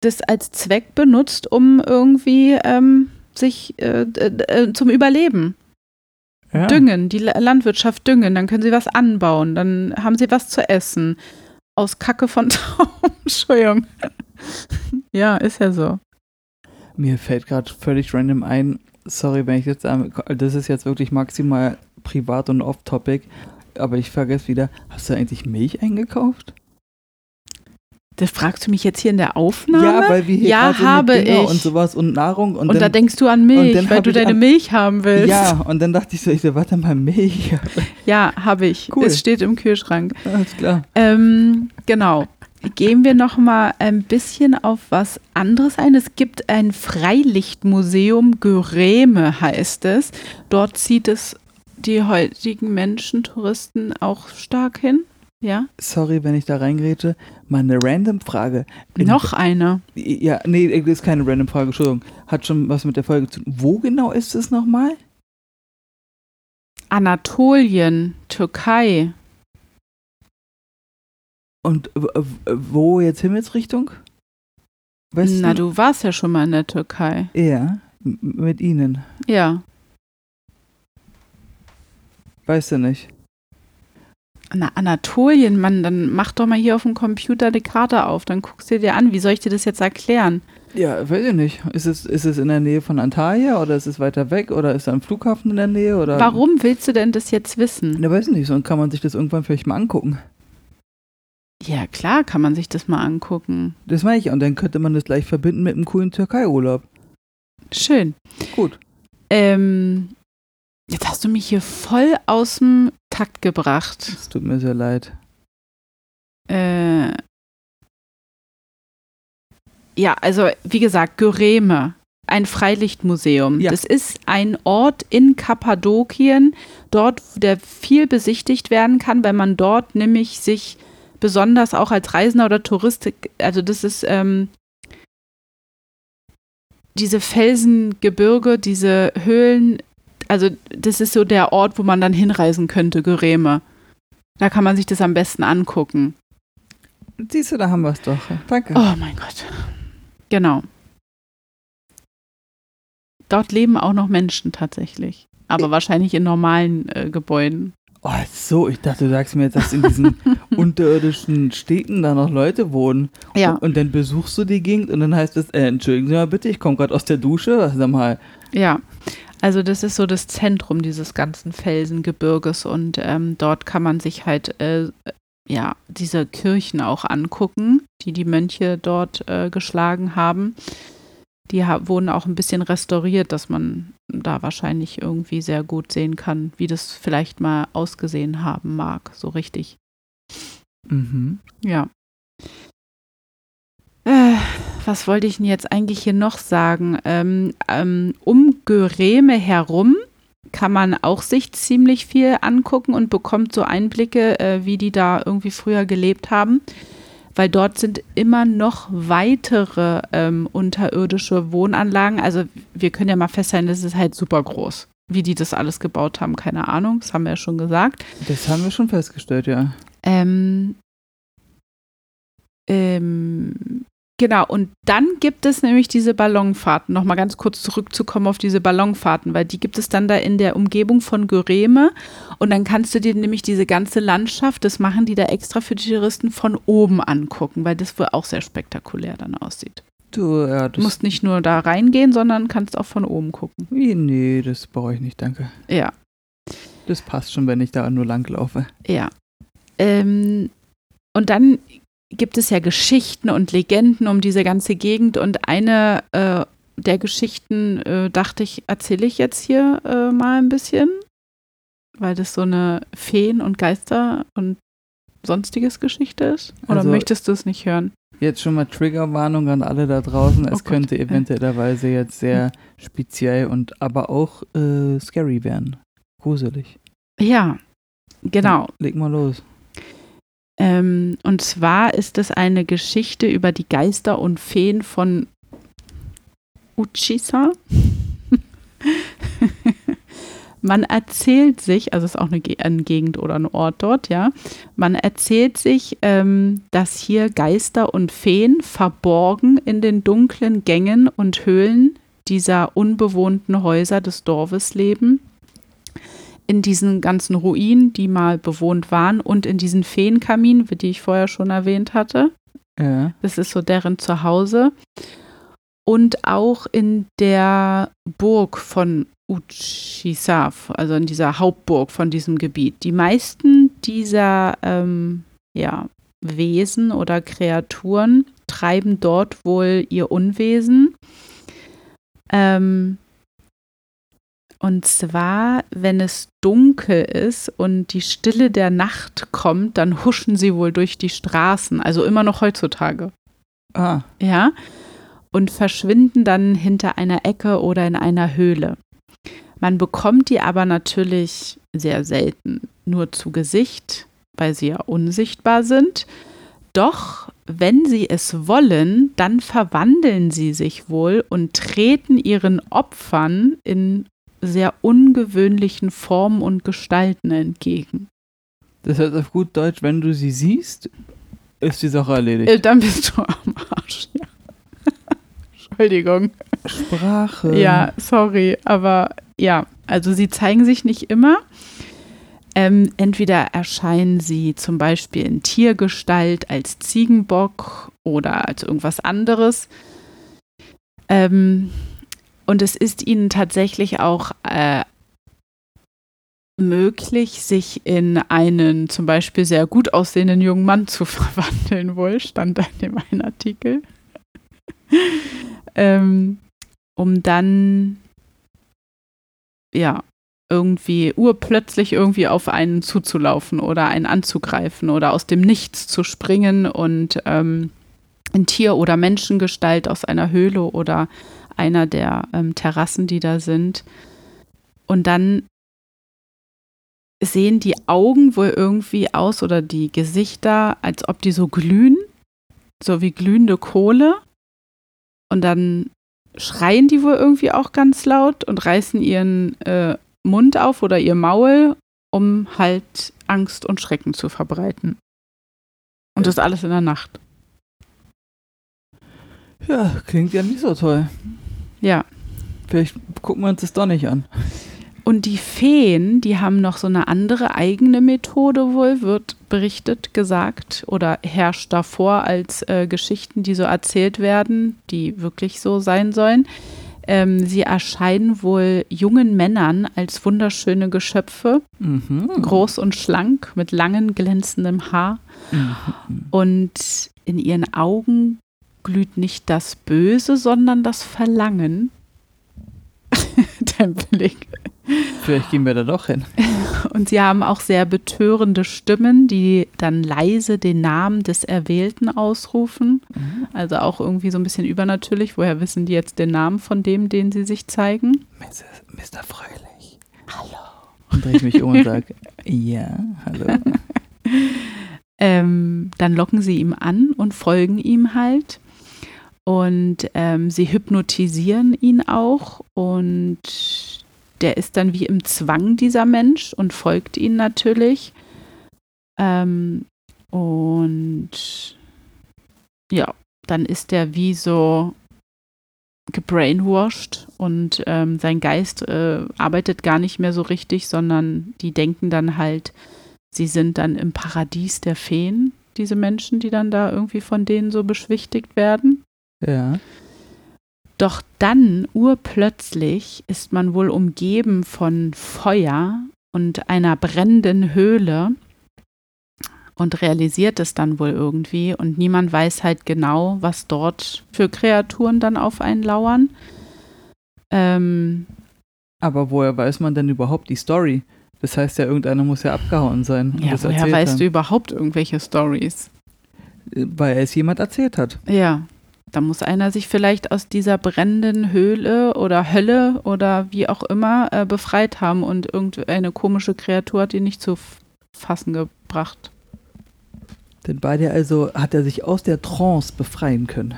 S1: das als Zweck benutzt, um irgendwie ähm, sich äh, äh, zum Überleben. Ja. Düngen, die Landwirtschaft düngen, dann können sie was anbauen, dann haben sie was zu essen. Aus Kacke von Tauben, Entschuldigung. ja, ist ja so.
S2: Mir fällt gerade völlig random ein, sorry, wenn ich jetzt, das ist jetzt wirklich maximal privat und off-topic, aber ich vergesse wieder, hast du eigentlich Milch eingekauft?
S1: Das fragst du mich jetzt hier in der Aufnahme?
S2: Ja, weil wir hier
S1: Ja, habe
S2: mit
S1: ich.
S2: und sowas und Nahrung und,
S1: Und, da
S2: dann,
S1: denkst du an Milch, weil du deine
S2: an-
S1: Milch haben willst.
S2: ja, und dann dachte ich so, ich so, warte mal, Milch.
S1: Ja, habe ich.
S2: Cool.
S1: Es steht im Kühlschrank.
S2: Alles klar.
S1: Ähm, genau. Gehen wir noch mal ein bisschen auf was anderes ein. Es gibt ein Freilichtmuseum, Göreme heißt es. Dort zieht es die heutigen Menschen, Touristen auch stark hin. Ja,
S2: Sorry, wenn ich da reingrätsche. Mal eine random Frage. In-
S1: noch eine.
S2: Ja, nee, das ist keine random Frage, Entschuldigung. Hat schon was mit der Folge zu tun. Wo genau ist es nochmal?
S1: Anatolien, Türkei.
S2: Und wo jetzt Himmelsrichtung? Westen?
S1: Na, du warst ja schon mal in der Türkei.
S2: Ja, mit Ihnen.
S1: Ja.
S2: Weißt du nicht.
S1: Na, Anatolien, Mann, dann mach doch mal hier auf dem Computer die Karte auf, dann guckst du dir an. Wie soll ich dir das jetzt erklären?
S2: Ja, weiß ich nicht. Ist es, ist es in der Nähe von Antalya oder ist es weiter weg oder ist da ein Flughafen in der Nähe? Oder?
S1: Warum willst du denn das jetzt wissen?
S2: Na, weiß ich nicht. So kann man sich das irgendwann vielleicht mal angucken.
S1: Ja, klar, kann man sich das mal angucken.
S2: Das meine ich. Und dann könnte man das gleich verbinden mit einem coolen Türkei-Urlaub.
S1: Schön.
S2: Gut.
S1: Ähm, jetzt hast du mich hier voll aus dem Takt gebracht.
S2: Es tut mir sehr leid.
S1: Äh, ja, also wie gesagt, Göreme, ein Freilichtmuseum.
S2: Ja.
S1: Das ist ein Ort in Kappadokien, dort, der viel besichtigt werden kann, weil man dort nämlich sich besonders auch als Reisender oder Tourist, also das ist ähm, diese Felsengebirge, diese Höhlen, also das ist so der Ort, wo man dann hinreisen könnte, Göreme. Da kann man sich das am besten angucken.
S2: Siehst du, da haben wir es doch. Danke.
S1: Oh mein Gott. Genau. Dort leben auch noch Menschen tatsächlich. Aber wahrscheinlich in normalen äh, Gebäuden.
S2: Oh, so, ich dachte, du sagst mir jetzt, dass in diesen unterirdischen Städten da noch Leute wohnen.
S1: Ja,
S2: Und dann besuchst du die Gegend und dann heißt es, äh, entschuldigen Sie mal bitte, ich komme gerade aus der Dusche. Sag mal,
S1: ja. Also das ist so das Zentrum dieses ganzen Felsengebirges und ähm, dort kann man sich halt äh, ja diese Kirchen auch angucken, die die Mönche dort äh, geschlagen haben. Die ha wurden auch ein bisschen restauriert, dass man da wahrscheinlich irgendwie sehr gut sehen kann, wie das vielleicht mal ausgesehen haben mag, so richtig.
S2: mhm.
S1: Ja. Was wollte ich denn jetzt eigentlich hier noch sagen? Ähm, ähm, um Göreme herum kann man auch sich ziemlich viel angucken und bekommt so Einblicke, äh, wie die da irgendwie früher gelebt haben. Weil dort sind immer noch weitere ähm, unterirdische Wohnanlagen. Also wir können ja mal feststellen, das ist halt super groß. Wie die das alles gebaut haben, keine Ahnung. Das haben wir ja schon gesagt.
S2: das haben wir schon festgestellt, ja.
S1: Ähm, ähm, genau, und dann gibt es nämlich diese Ballonfahrten. Nochmal ganz kurz zurückzukommen auf diese Ballonfahrten, weil die gibt es dann da in der Umgebung von Göreme. Und dann kannst du dir nämlich diese ganze Landschaft, das machen die da extra für die Touristen, von oben angucken, weil das wohl auch sehr spektakulär dann aussieht.
S2: Du, ja, das.
S1: musst nicht nur da reingehen, sondern kannst auch von oben gucken.
S2: Nee, das brauche ich nicht, danke.
S1: Ja.
S2: Das passt schon, wenn ich da nur lang laufe.
S1: Ja. Ähm, und dann gibt es ja Geschichten und Legenden um diese ganze Gegend und eine äh, der Geschichten äh, dachte ich, erzähle ich jetzt hier äh, mal ein bisschen, weil das so eine Feen- und Geister- und sonstiges Geschichte ist. Oder
S2: Also-
S1: möchtest du es nicht hören?
S2: Jetzt schon mal Triggerwarnung an alle da draußen.
S1: Oh
S2: Es
S1: Gott.
S2: könnte eventuellerweise jetzt sehr speziell und aber auch äh, scary werden. Gruselig.
S1: Ja, genau.
S2: Leg mal los.
S1: Ähm, und zwar ist es eine Geschichte über die Geister und Feen von Uchisa. Man erzählt sich, also es ist auch eine, eine Gegend oder ein Ort dort, ja. Man erzählt sich, ähm, dass hier Geister und Feen verborgen in den dunklen Gängen und Höhlen dieser unbewohnten Häuser des Dorfes leben. In diesen ganzen Ruinen, die mal bewohnt waren, und in diesen Feenkaminen, die ich vorher schon erwähnt hatte.
S2: Ja.
S1: Das ist so deren Zuhause. Und auch in der Burg von Uchisa, also in dieser Hauptburg von diesem Gebiet. Die meisten dieser ähm, ja, Wesen oder Kreaturen treiben dort wohl ihr Unwesen. Ähm, und zwar, wenn es dunkel ist und die Stille der Nacht kommt, dann huschen sie wohl durch die Straßen, also immer noch heutzutage.
S2: Ah.
S1: Ja. Und verschwinden dann hinter einer Ecke oder in einer Höhle. Man bekommt die aber natürlich sehr selten nur zu Gesicht, weil sie ja unsichtbar sind. Doch wenn sie es wollen, dann verwandeln sie sich wohl und treten ihren Opfern in sehr ungewöhnlichen Formen und Gestalten entgegen.
S2: Das heißt auf gut Deutsch, wenn du sie siehst, ist die Sache erledigt.
S1: Äh, dann bist du am Arsch, ja. Entschuldigung.
S2: Sprache.
S1: Ja, sorry, aber ja, also sie zeigen sich nicht immer. Ähm, entweder erscheinen sie zum Beispiel in Tiergestalt als Ziegenbock oder als irgendwas anderes. Ähm, und es ist ihnen tatsächlich auch äh, möglich, sich in einen zum Beispiel sehr gut aussehenden jungen Mann zu verwandeln, wohl, stand da in dem einen Artikel. ähm, um dann ja irgendwie urplötzlich irgendwie auf einen zuzulaufen oder einen anzugreifen oder aus dem Nichts zu springen und ähm, in Tier- oder Menschengestalt aus einer Höhle oder einer der ähm, Terrassen, die da sind. Und dann sehen die Augen wohl irgendwie aus oder die Gesichter, als ob die so glühen, so wie glühende Kohle. Und dann schreien die wohl irgendwie auch ganz laut und reißen ihren äh, Mund auf oder ihr Maul, um halt Angst und Schrecken zu verbreiten. Und das alles in der Nacht.
S2: Ja, klingt ja nicht so toll.
S1: Ja.
S2: Vielleicht gucken wir uns das doch nicht an.
S1: Und die Feen, die haben noch so eine andere eigene Methode wohl, wird berichtet, gesagt oder herrscht davor als äh, Geschichten, die so erzählt werden, die wirklich so sein sollen. Ähm, sie erscheinen wohl jungen Männern als wunderschöne Geschöpfe,
S2: Mhm.
S1: groß und schlank, mit langem, glänzendem Haar.
S2: Mhm.
S1: Und in ihren Augen glüht nicht das Böse, sondern das Verlangen. Dein Blick.
S2: Vielleicht gehen wir da doch hin.
S1: Und sie haben auch sehr betörende Stimmen, die dann leise den Namen des Erwählten ausrufen. Also auch irgendwie so ein bisschen übernatürlich. Woher wissen die jetzt den Namen von dem, den sie sich zeigen?
S2: Mr. Fröhlich. Hallo. Und drehe ich mich um und sage, ja, hallo.
S1: Ähm, dann locken sie ihm an und folgen ihm halt. Und ähm, sie hypnotisieren ihn auch. Und der ist dann wie im Zwang, dieser Mensch, und folgt ihnen natürlich. Ähm, und ja, dann ist er wie so gebrainwashed und ähm, sein Geist äh, arbeitet gar nicht mehr so richtig, sondern die denken dann halt, sie sind dann im Paradies der Feen, diese Menschen, die dann da irgendwie von denen so beschwichtigt werden.
S2: Ja.
S1: Doch dann, urplötzlich, ist man wohl umgeben von Feuer und einer brennenden Höhle und realisiert es dann wohl irgendwie und niemand weiß halt genau, was dort für Kreaturen dann auf einen lauern. Ähm,
S2: Aber woher weiß man denn überhaupt die Story? Das heißt ja, irgendeiner muss ja abgehauen sein.
S1: ja, woher weißt
S2: haben.
S1: du überhaupt irgendwelche Stories?
S2: Weil es jemand erzählt hat.
S1: Ja, da muss einer sich vielleicht aus dieser brennenden Höhle oder Hölle oder wie auch immer äh, befreit haben und irgendeine komische Kreatur hat ihn nicht zu fassen gebracht.
S2: Denn bei der also hat er sich aus der Trance befreien können.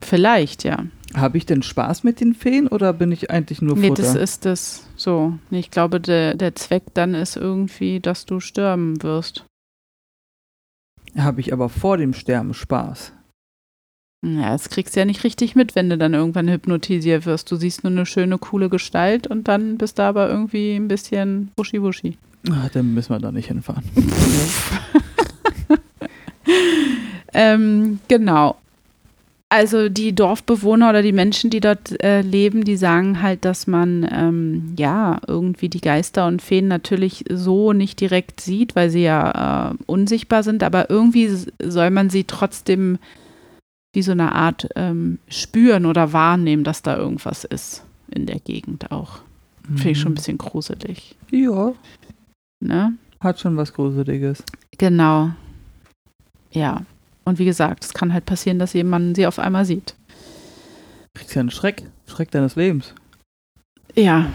S1: Vielleicht, ja.
S2: Habe ich denn Spaß mit den Feen oder bin ich eigentlich nur
S1: Nee,
S2: Futter?
S1: das ist das so. Nee, Ich glaube, der, der Zweck dann ist irgendwie, dass du sterben wirst.
S2: Habe ich aber vor dem Sterben Spaß.
S1: Ja, das kriegst du ja nicht richtig mit, wenn du dann irgendwann hypnotisiert wirst. Du siehst nur eine schöne, coole Gestalt und dann bist du aber irgendwie ein bisschen wuschi-wuschi.
S2: Ah, dann müssen wir da nicht hinfahren.
S1: Ähm, genau. also die Dorfbewohner oder die Menschen, die dort äh, leben, die sagen halt, dass man ähm, ja irgendwie die Geister und Feen natürlich so nicht direkt sieht, weil sie ja äh, unsichtbar sind, aber irgendwie soll man sie trotzdem wie so eine Art ähm, spüren oder wahrnehmen, dass da irgendwas ist in der Gegend auch. Mhm. Finde ich schon ein bisschen gruselig.
S2: Ja.
S1: Ne?
S2: Hat schon was Gruseliges.
S1: Genau. Ja. Und wie gesagt, es kann halt passieren, dass jemand sie auf einmal sieht.
S2: Kriegst ja einen Schreck, Schreck deines Lebens.
S1: Ja,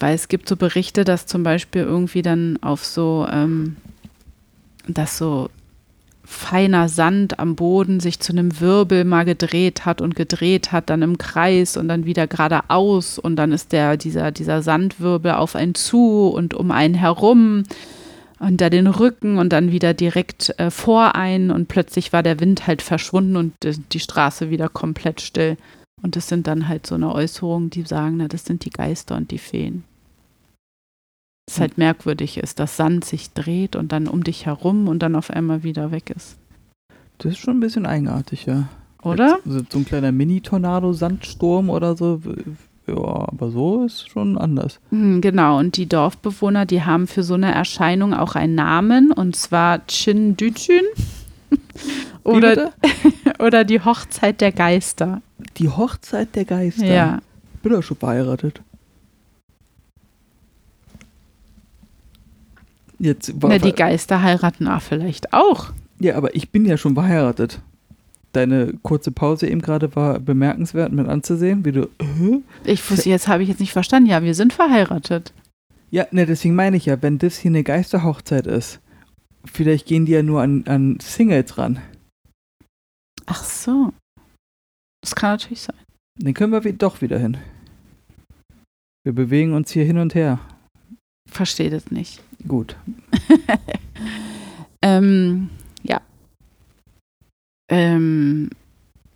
S1: weil es gibt so Berichte, dass zum Beispiel irgendwie dann auf so, ähm, dass so feiner Sand am Boden sich zu einem Wirbel mal gedreht hat und gedreht hat, dann im Kreis und dann wieder geradeaus und dann ist der, dieser, dieser Sandwirbel auf einen zu und um einen herum unter den Rücken und dann wieder direkt äh, vor einen und plötzlich war der Wind halt verschwunden und die Straße wieder komplett still. Und das sind dann halt so eine Äußerung, die sagen, na, das sind die Geister und die Feen. Es halt merkwürdig ist, dass Sand sich dreht und dann um dich herum und dann auf einmal wieder weg ist.
S2: Das ist schon ein bisschen eigenartig, ja.
S1: Oder?
S2: So, so ein kleiner Mini-Tornado-Sandsturm oder so ja, aber so ist schon anders.
S1: Hm, genau, und die Dorfbewohner, die haben für so eine Erscheinung auch einen Namen, und zwar Chin Düchün. oder, oder die Hochzeit der Geister.
S2: Die Hochzeit der Geister?
S1: Ja.
S2: Ich bin doch schon verheiratet.
S1: Jetzt Na, die Geister heiraten auch vielleicht auch.
S2: Ja, aber ich bin ja schon verheiratet deine kurze Pause eben gerade war bemerkenswert mit anzusehen, wie du.
S1: Äh? Ich wusste, jetzt habe ich jetzt nicht verstanden. Ja, wir sind verheiratet.
S2: Ja, ne, deswegen meine ich ja, wenn das hier eine Geisterhochzeit ist, vielleicht gehen die ja nur an, an Singles ran.
S1: Ach so. Das kann natürlich sein.
S2: Dann können wir doch wieder hin. Wir bewegen uns hier hin und her.
S1: Verstehe das nicht.
S2: Gut.
S1: ähm, ähm,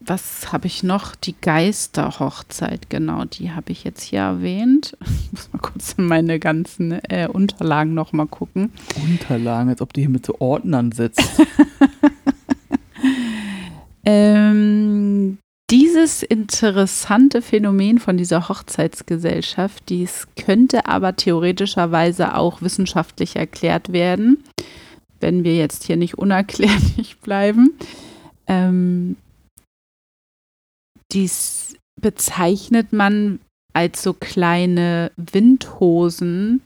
S1: was habe ich noch? Die Geisterhochzeit, genau, die habe ich jetzt hier erwähnt. Ich muss mal kurz in meine ganzen äh, Unterlagen noch mal gucken.
S2: Unterlagen, als ob du hier mit so Ordnern sitzt.
S1: ähm, dieses interessante Phänomen von dieser Hochzeitsgesellschaft, dies könnte aber theoretischerweise auch wissenschaftlich erklärt werden, wenn wir jetzt hier nicht unerklärlich bleiben. Ähm, dies bezeichnet man als so kleine Windhosen,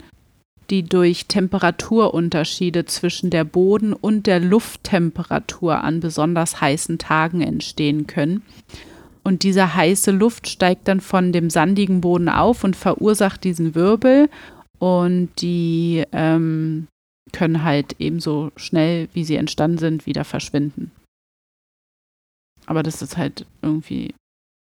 S1: die durch Temperaturunterschiede zwischen der Boden- und der Lufttemperatur an besonders heißen Tagen entstehen können. Und diese heiße Luft steigt dann von dem sandigen Boden auf und verursacht diesen Wirbel. Und die ähm, können halt ebenso schnell, wie sie entstanden sind, wieder verschwinden. Aber das ist halt irgendwie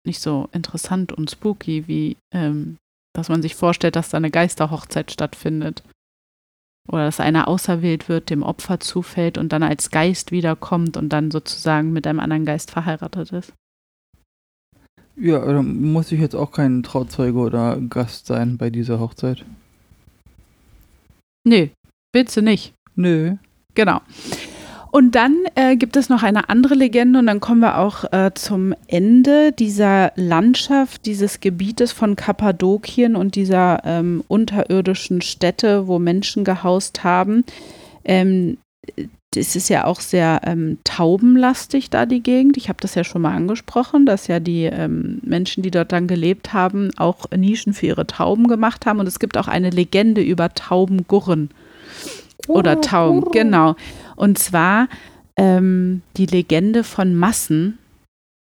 S1: nicht so interessant und spooky, wie ähm, dass man sich vorstellt, dass da eine Geisterhochzeit stattfindet. Oder dass einer auserwählt wird, dem Opfer zufällt und dann als Geist wiederkommt und dann sozusagen mit einem anderen Geist verheiratet ist.
S2: Ja, da muss ich jetzt auch kein Trauzeuge oder Gast sein bei dieser Hochzeit.
S1: Nö, willst du nicht.
S2: Nö.
S1: Genau. Und dann äh, gibt es noch eine andere Legende und dann kommen wir auch äh, zum Ende dieser Landschaft, dieses Gebietes von Kappadokien und dieser ähm, unterirdischen Städte, wo Menschen gehaust haben. Ähm, es ist ja auch sehr ähm, taubenlastig da die Gegend. Ich habe das ja schon mal angesprochen, dass ja die ähm, Menschen, die dort dann gelebt haben, auch Nischen für ihre Tauben gemacht haben. Und es gibt auch eine Legende über Taubengurren oder Tauben, genau. Und zwar ähm, die Legende von Massen.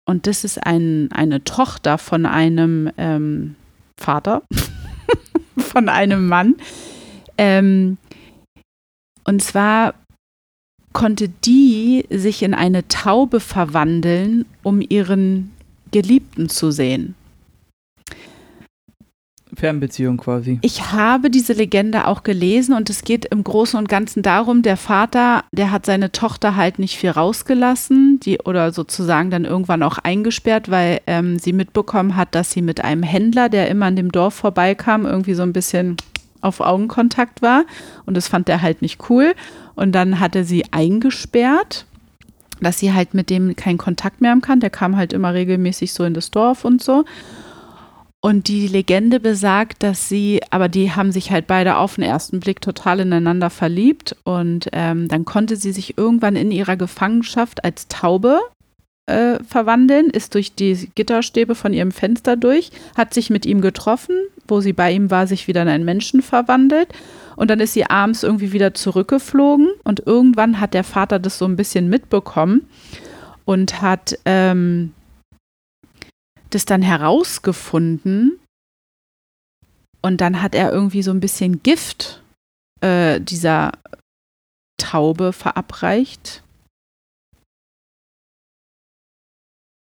S1: Und das ist ein, eine Tochter von einem ähm, Vater, von einem Mann. Ähm, und zwar konnte die sich in eine Taube verwandeln, um ihren Geliebten zu sehen.
S2: Fernbeziehung quasi.
S1: Ich habe diese Legende auch gelesen und es geht im Großen und Ganzen darum, der Vater, der hat seine Tochter halt nicht viel rausgelassen, die oder sozusagen dann irgendwann auch eingesperrt, weil ähm, sie mitbekommen hat, dass sie mit einem Händler, der immer an dem Dorf vorbeikam, irgendwie so ein bisschen auf Augenkontakt war und das fand er halt nicht cool und dann hat er sie eingesperrt dass sie halt mit dem keinen Kontakt mehr haben kann. Der kam halt immer regelmäßig so in das Dorf und so. Und die Legende besagt, dass sie, aber die haben sich halt beide auf den ersten Blick total ineinander verliebt. Und ähm, dann konnte sie sich irgendwann in ihrer Gefangenschaft als Taube äh, verwandeln, ist durch die Gitterstäbe von ihrem Fenster durch, hat sich mit ihm getroffen, wo sie bei ihm war, sich wieder in einen Menschen verwandelt. Und dann ist sie abends irgendwie wieder zurückgeflogen. Und irgendwann hat der Vater das so ein bisschen mitbekommen und hat ähm, das dann herausgefunden und dann hat er irgendwie so ein bisschen Gift äh, dieser Taube verabreicht.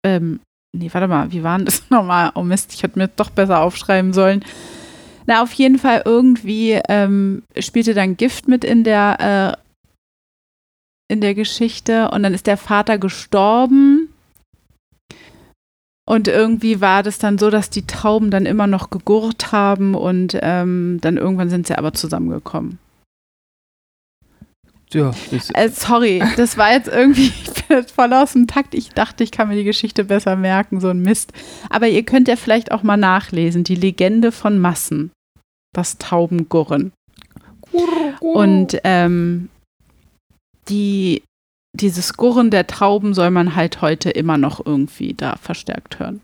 S1: Ähm, nee, warte mal, wie waren das nochmal? Oh Mist, ich hätte mir doch besser aufschreiben sollen. Na, auf jeden Fall irgendwie ähm, spielte dann Gift mit in der, äh, in der Geschichte und dann ist der Vater gestorben und irgendwie war das dann so, dass die Tauben dann immer noch gegurrt haben und ähm, dann irgendwann sind sie aber zusammengekommen.
S2: Ja,
S1: äh, sorry, das war jetzt irgendwie, ich bin jetzt voll aus dem Takt. Ich dachte, ich kann mir die Geschichte besser merken, so ein Mist. Aber ihr könnt ja vielleicht auch mal nachlesen, die Legende von Massen, das Taubengurren. Und ähm, die dieses Gurren der Tauben soll man halt heute immer noch irgendwie da verstärkt hören.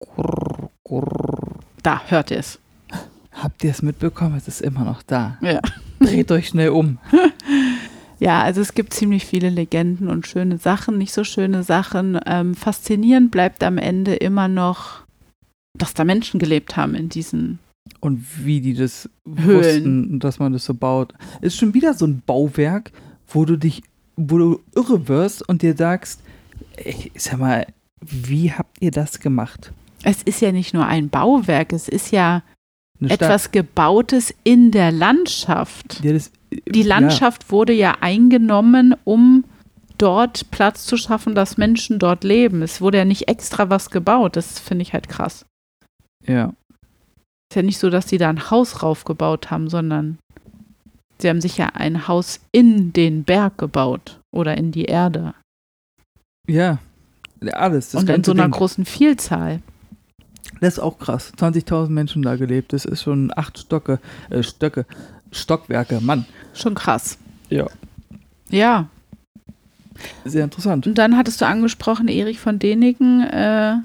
S2: Gurr, gurr.
S1: Da hört ihr es.
S2: Habt ihr es mitbekommen? Es ist immer noch da.
S1: Ja.
S2: Dreht euch schnell um.
S1: Ja, also es gibt ziemlich viele Legenden und schöne Sachen, nicht so schöne Sachen. Ähm, faszinierend bleibt am Ende immer noch, dass da Menschen gelebt haben in diesen
S2: und wie die das
S1: Höhlen.
S2: wussten, dass man das so baut. Ist schon wieder so ein Bauwerk, wo du dich wo du irre wirst und dir sagst, ich sag mal, wie habt ihr das gemacht?
S1: Es ist ja nicht nur ein Bauwerk, es ist ja etwas Gebautes in der Landschaft.
S2: Ja, das,
S1: Die Landschaft wurde ja eingenommen, um dort Platz zu schaffen, dass Menschen dort leben. Es wurde ja nicht extra was gebaut. Das finde ich halt krass.
S2: Ja, ja.
S1: Ist ja nicht so, dass sie da ein Haus raufgebaut haben, sondern sie haben sich ja ein Haus in den Berg gebaut oder in die Erde.
S2: Ja, alles. Das
S1: Und in so einer
S2: Ding.
S1: großen Vielzahl.
S2: Das ist auch krass. 20.000 Menschen da gelebt. Das ist schon acht Stocke, äh, Stöcke, Stockwerke. Mann.
S1: Schon krass.
S2: Ja.
S1: Ja.
S2: Sehr interessant.
S1: Und dann hattest du angesprochen, Erich von Däniken, äh,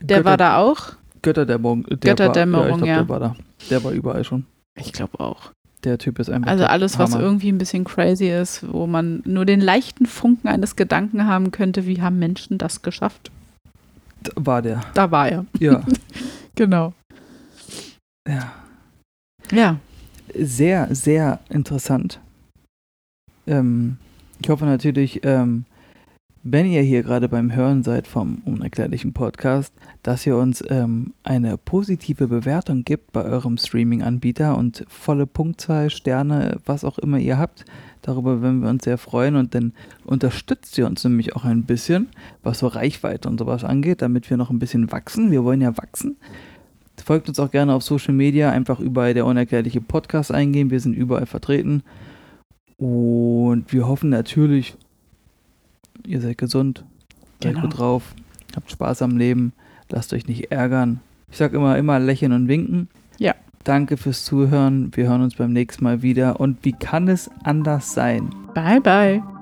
S1: der
S2: Götter-
S1: war da auch.
S2: Götterdämmerung. Der
S1: Götterdämmerung,
S2: war, ja.
S1: ja.
S2: Ich glaub, Der war da. Der war überall schon.
S1: Ich glaube auch.
S2: Der Typ ist einfach.
S1: Also alles, was
S2: Hammer.
S1: irgendwie ein bisschen crazy ist, wo man nur den leichten Funken eines Gedanken haben könnte, wie haben Menschen das geschafft?
S2: War der.
S1: Da war er.
S2: Ja.
S1: Genau.
S2: ja.
S1: Ja.
S2: Sehr, sehr interessant. Ähm, ich hoffe natürlich, ähm, wenn ihr hier gerade beim Hören seid vom unerklärlichen Podcast, dass ihr uns ähm, eine positive Bewertung gibt bei eurem Streaming-Anbieter und volle Punktzahl, Sterne, was auch immer ihr habt. Darüber würden wir uns sehr freuen und dann unterstützt ihr uns nämlich auch ein bisschen, was so Reichweite und sowas angeht, damit wir noch ein bisschen wachsen. Wir wollen ja wachsen. Folgt uns auch gerne auf Social Media, einfach überall der unerklärliche Podcast eingehen. Wir sind überall vertreten. Und wir hoffen natürlich, ihr seid gesund, seid
S1: Genau.
S2: gut drauf, habt Spaß am Leben, lasst euch nicht ärgern. Ich sag immer, immer lächeln und winken.
S1: Ja.
S2: Danke fürs Zuhören. Wir hören uns beim nächsten Mal wieder. Und wie kann es anders sein?
S1: Bye, bye.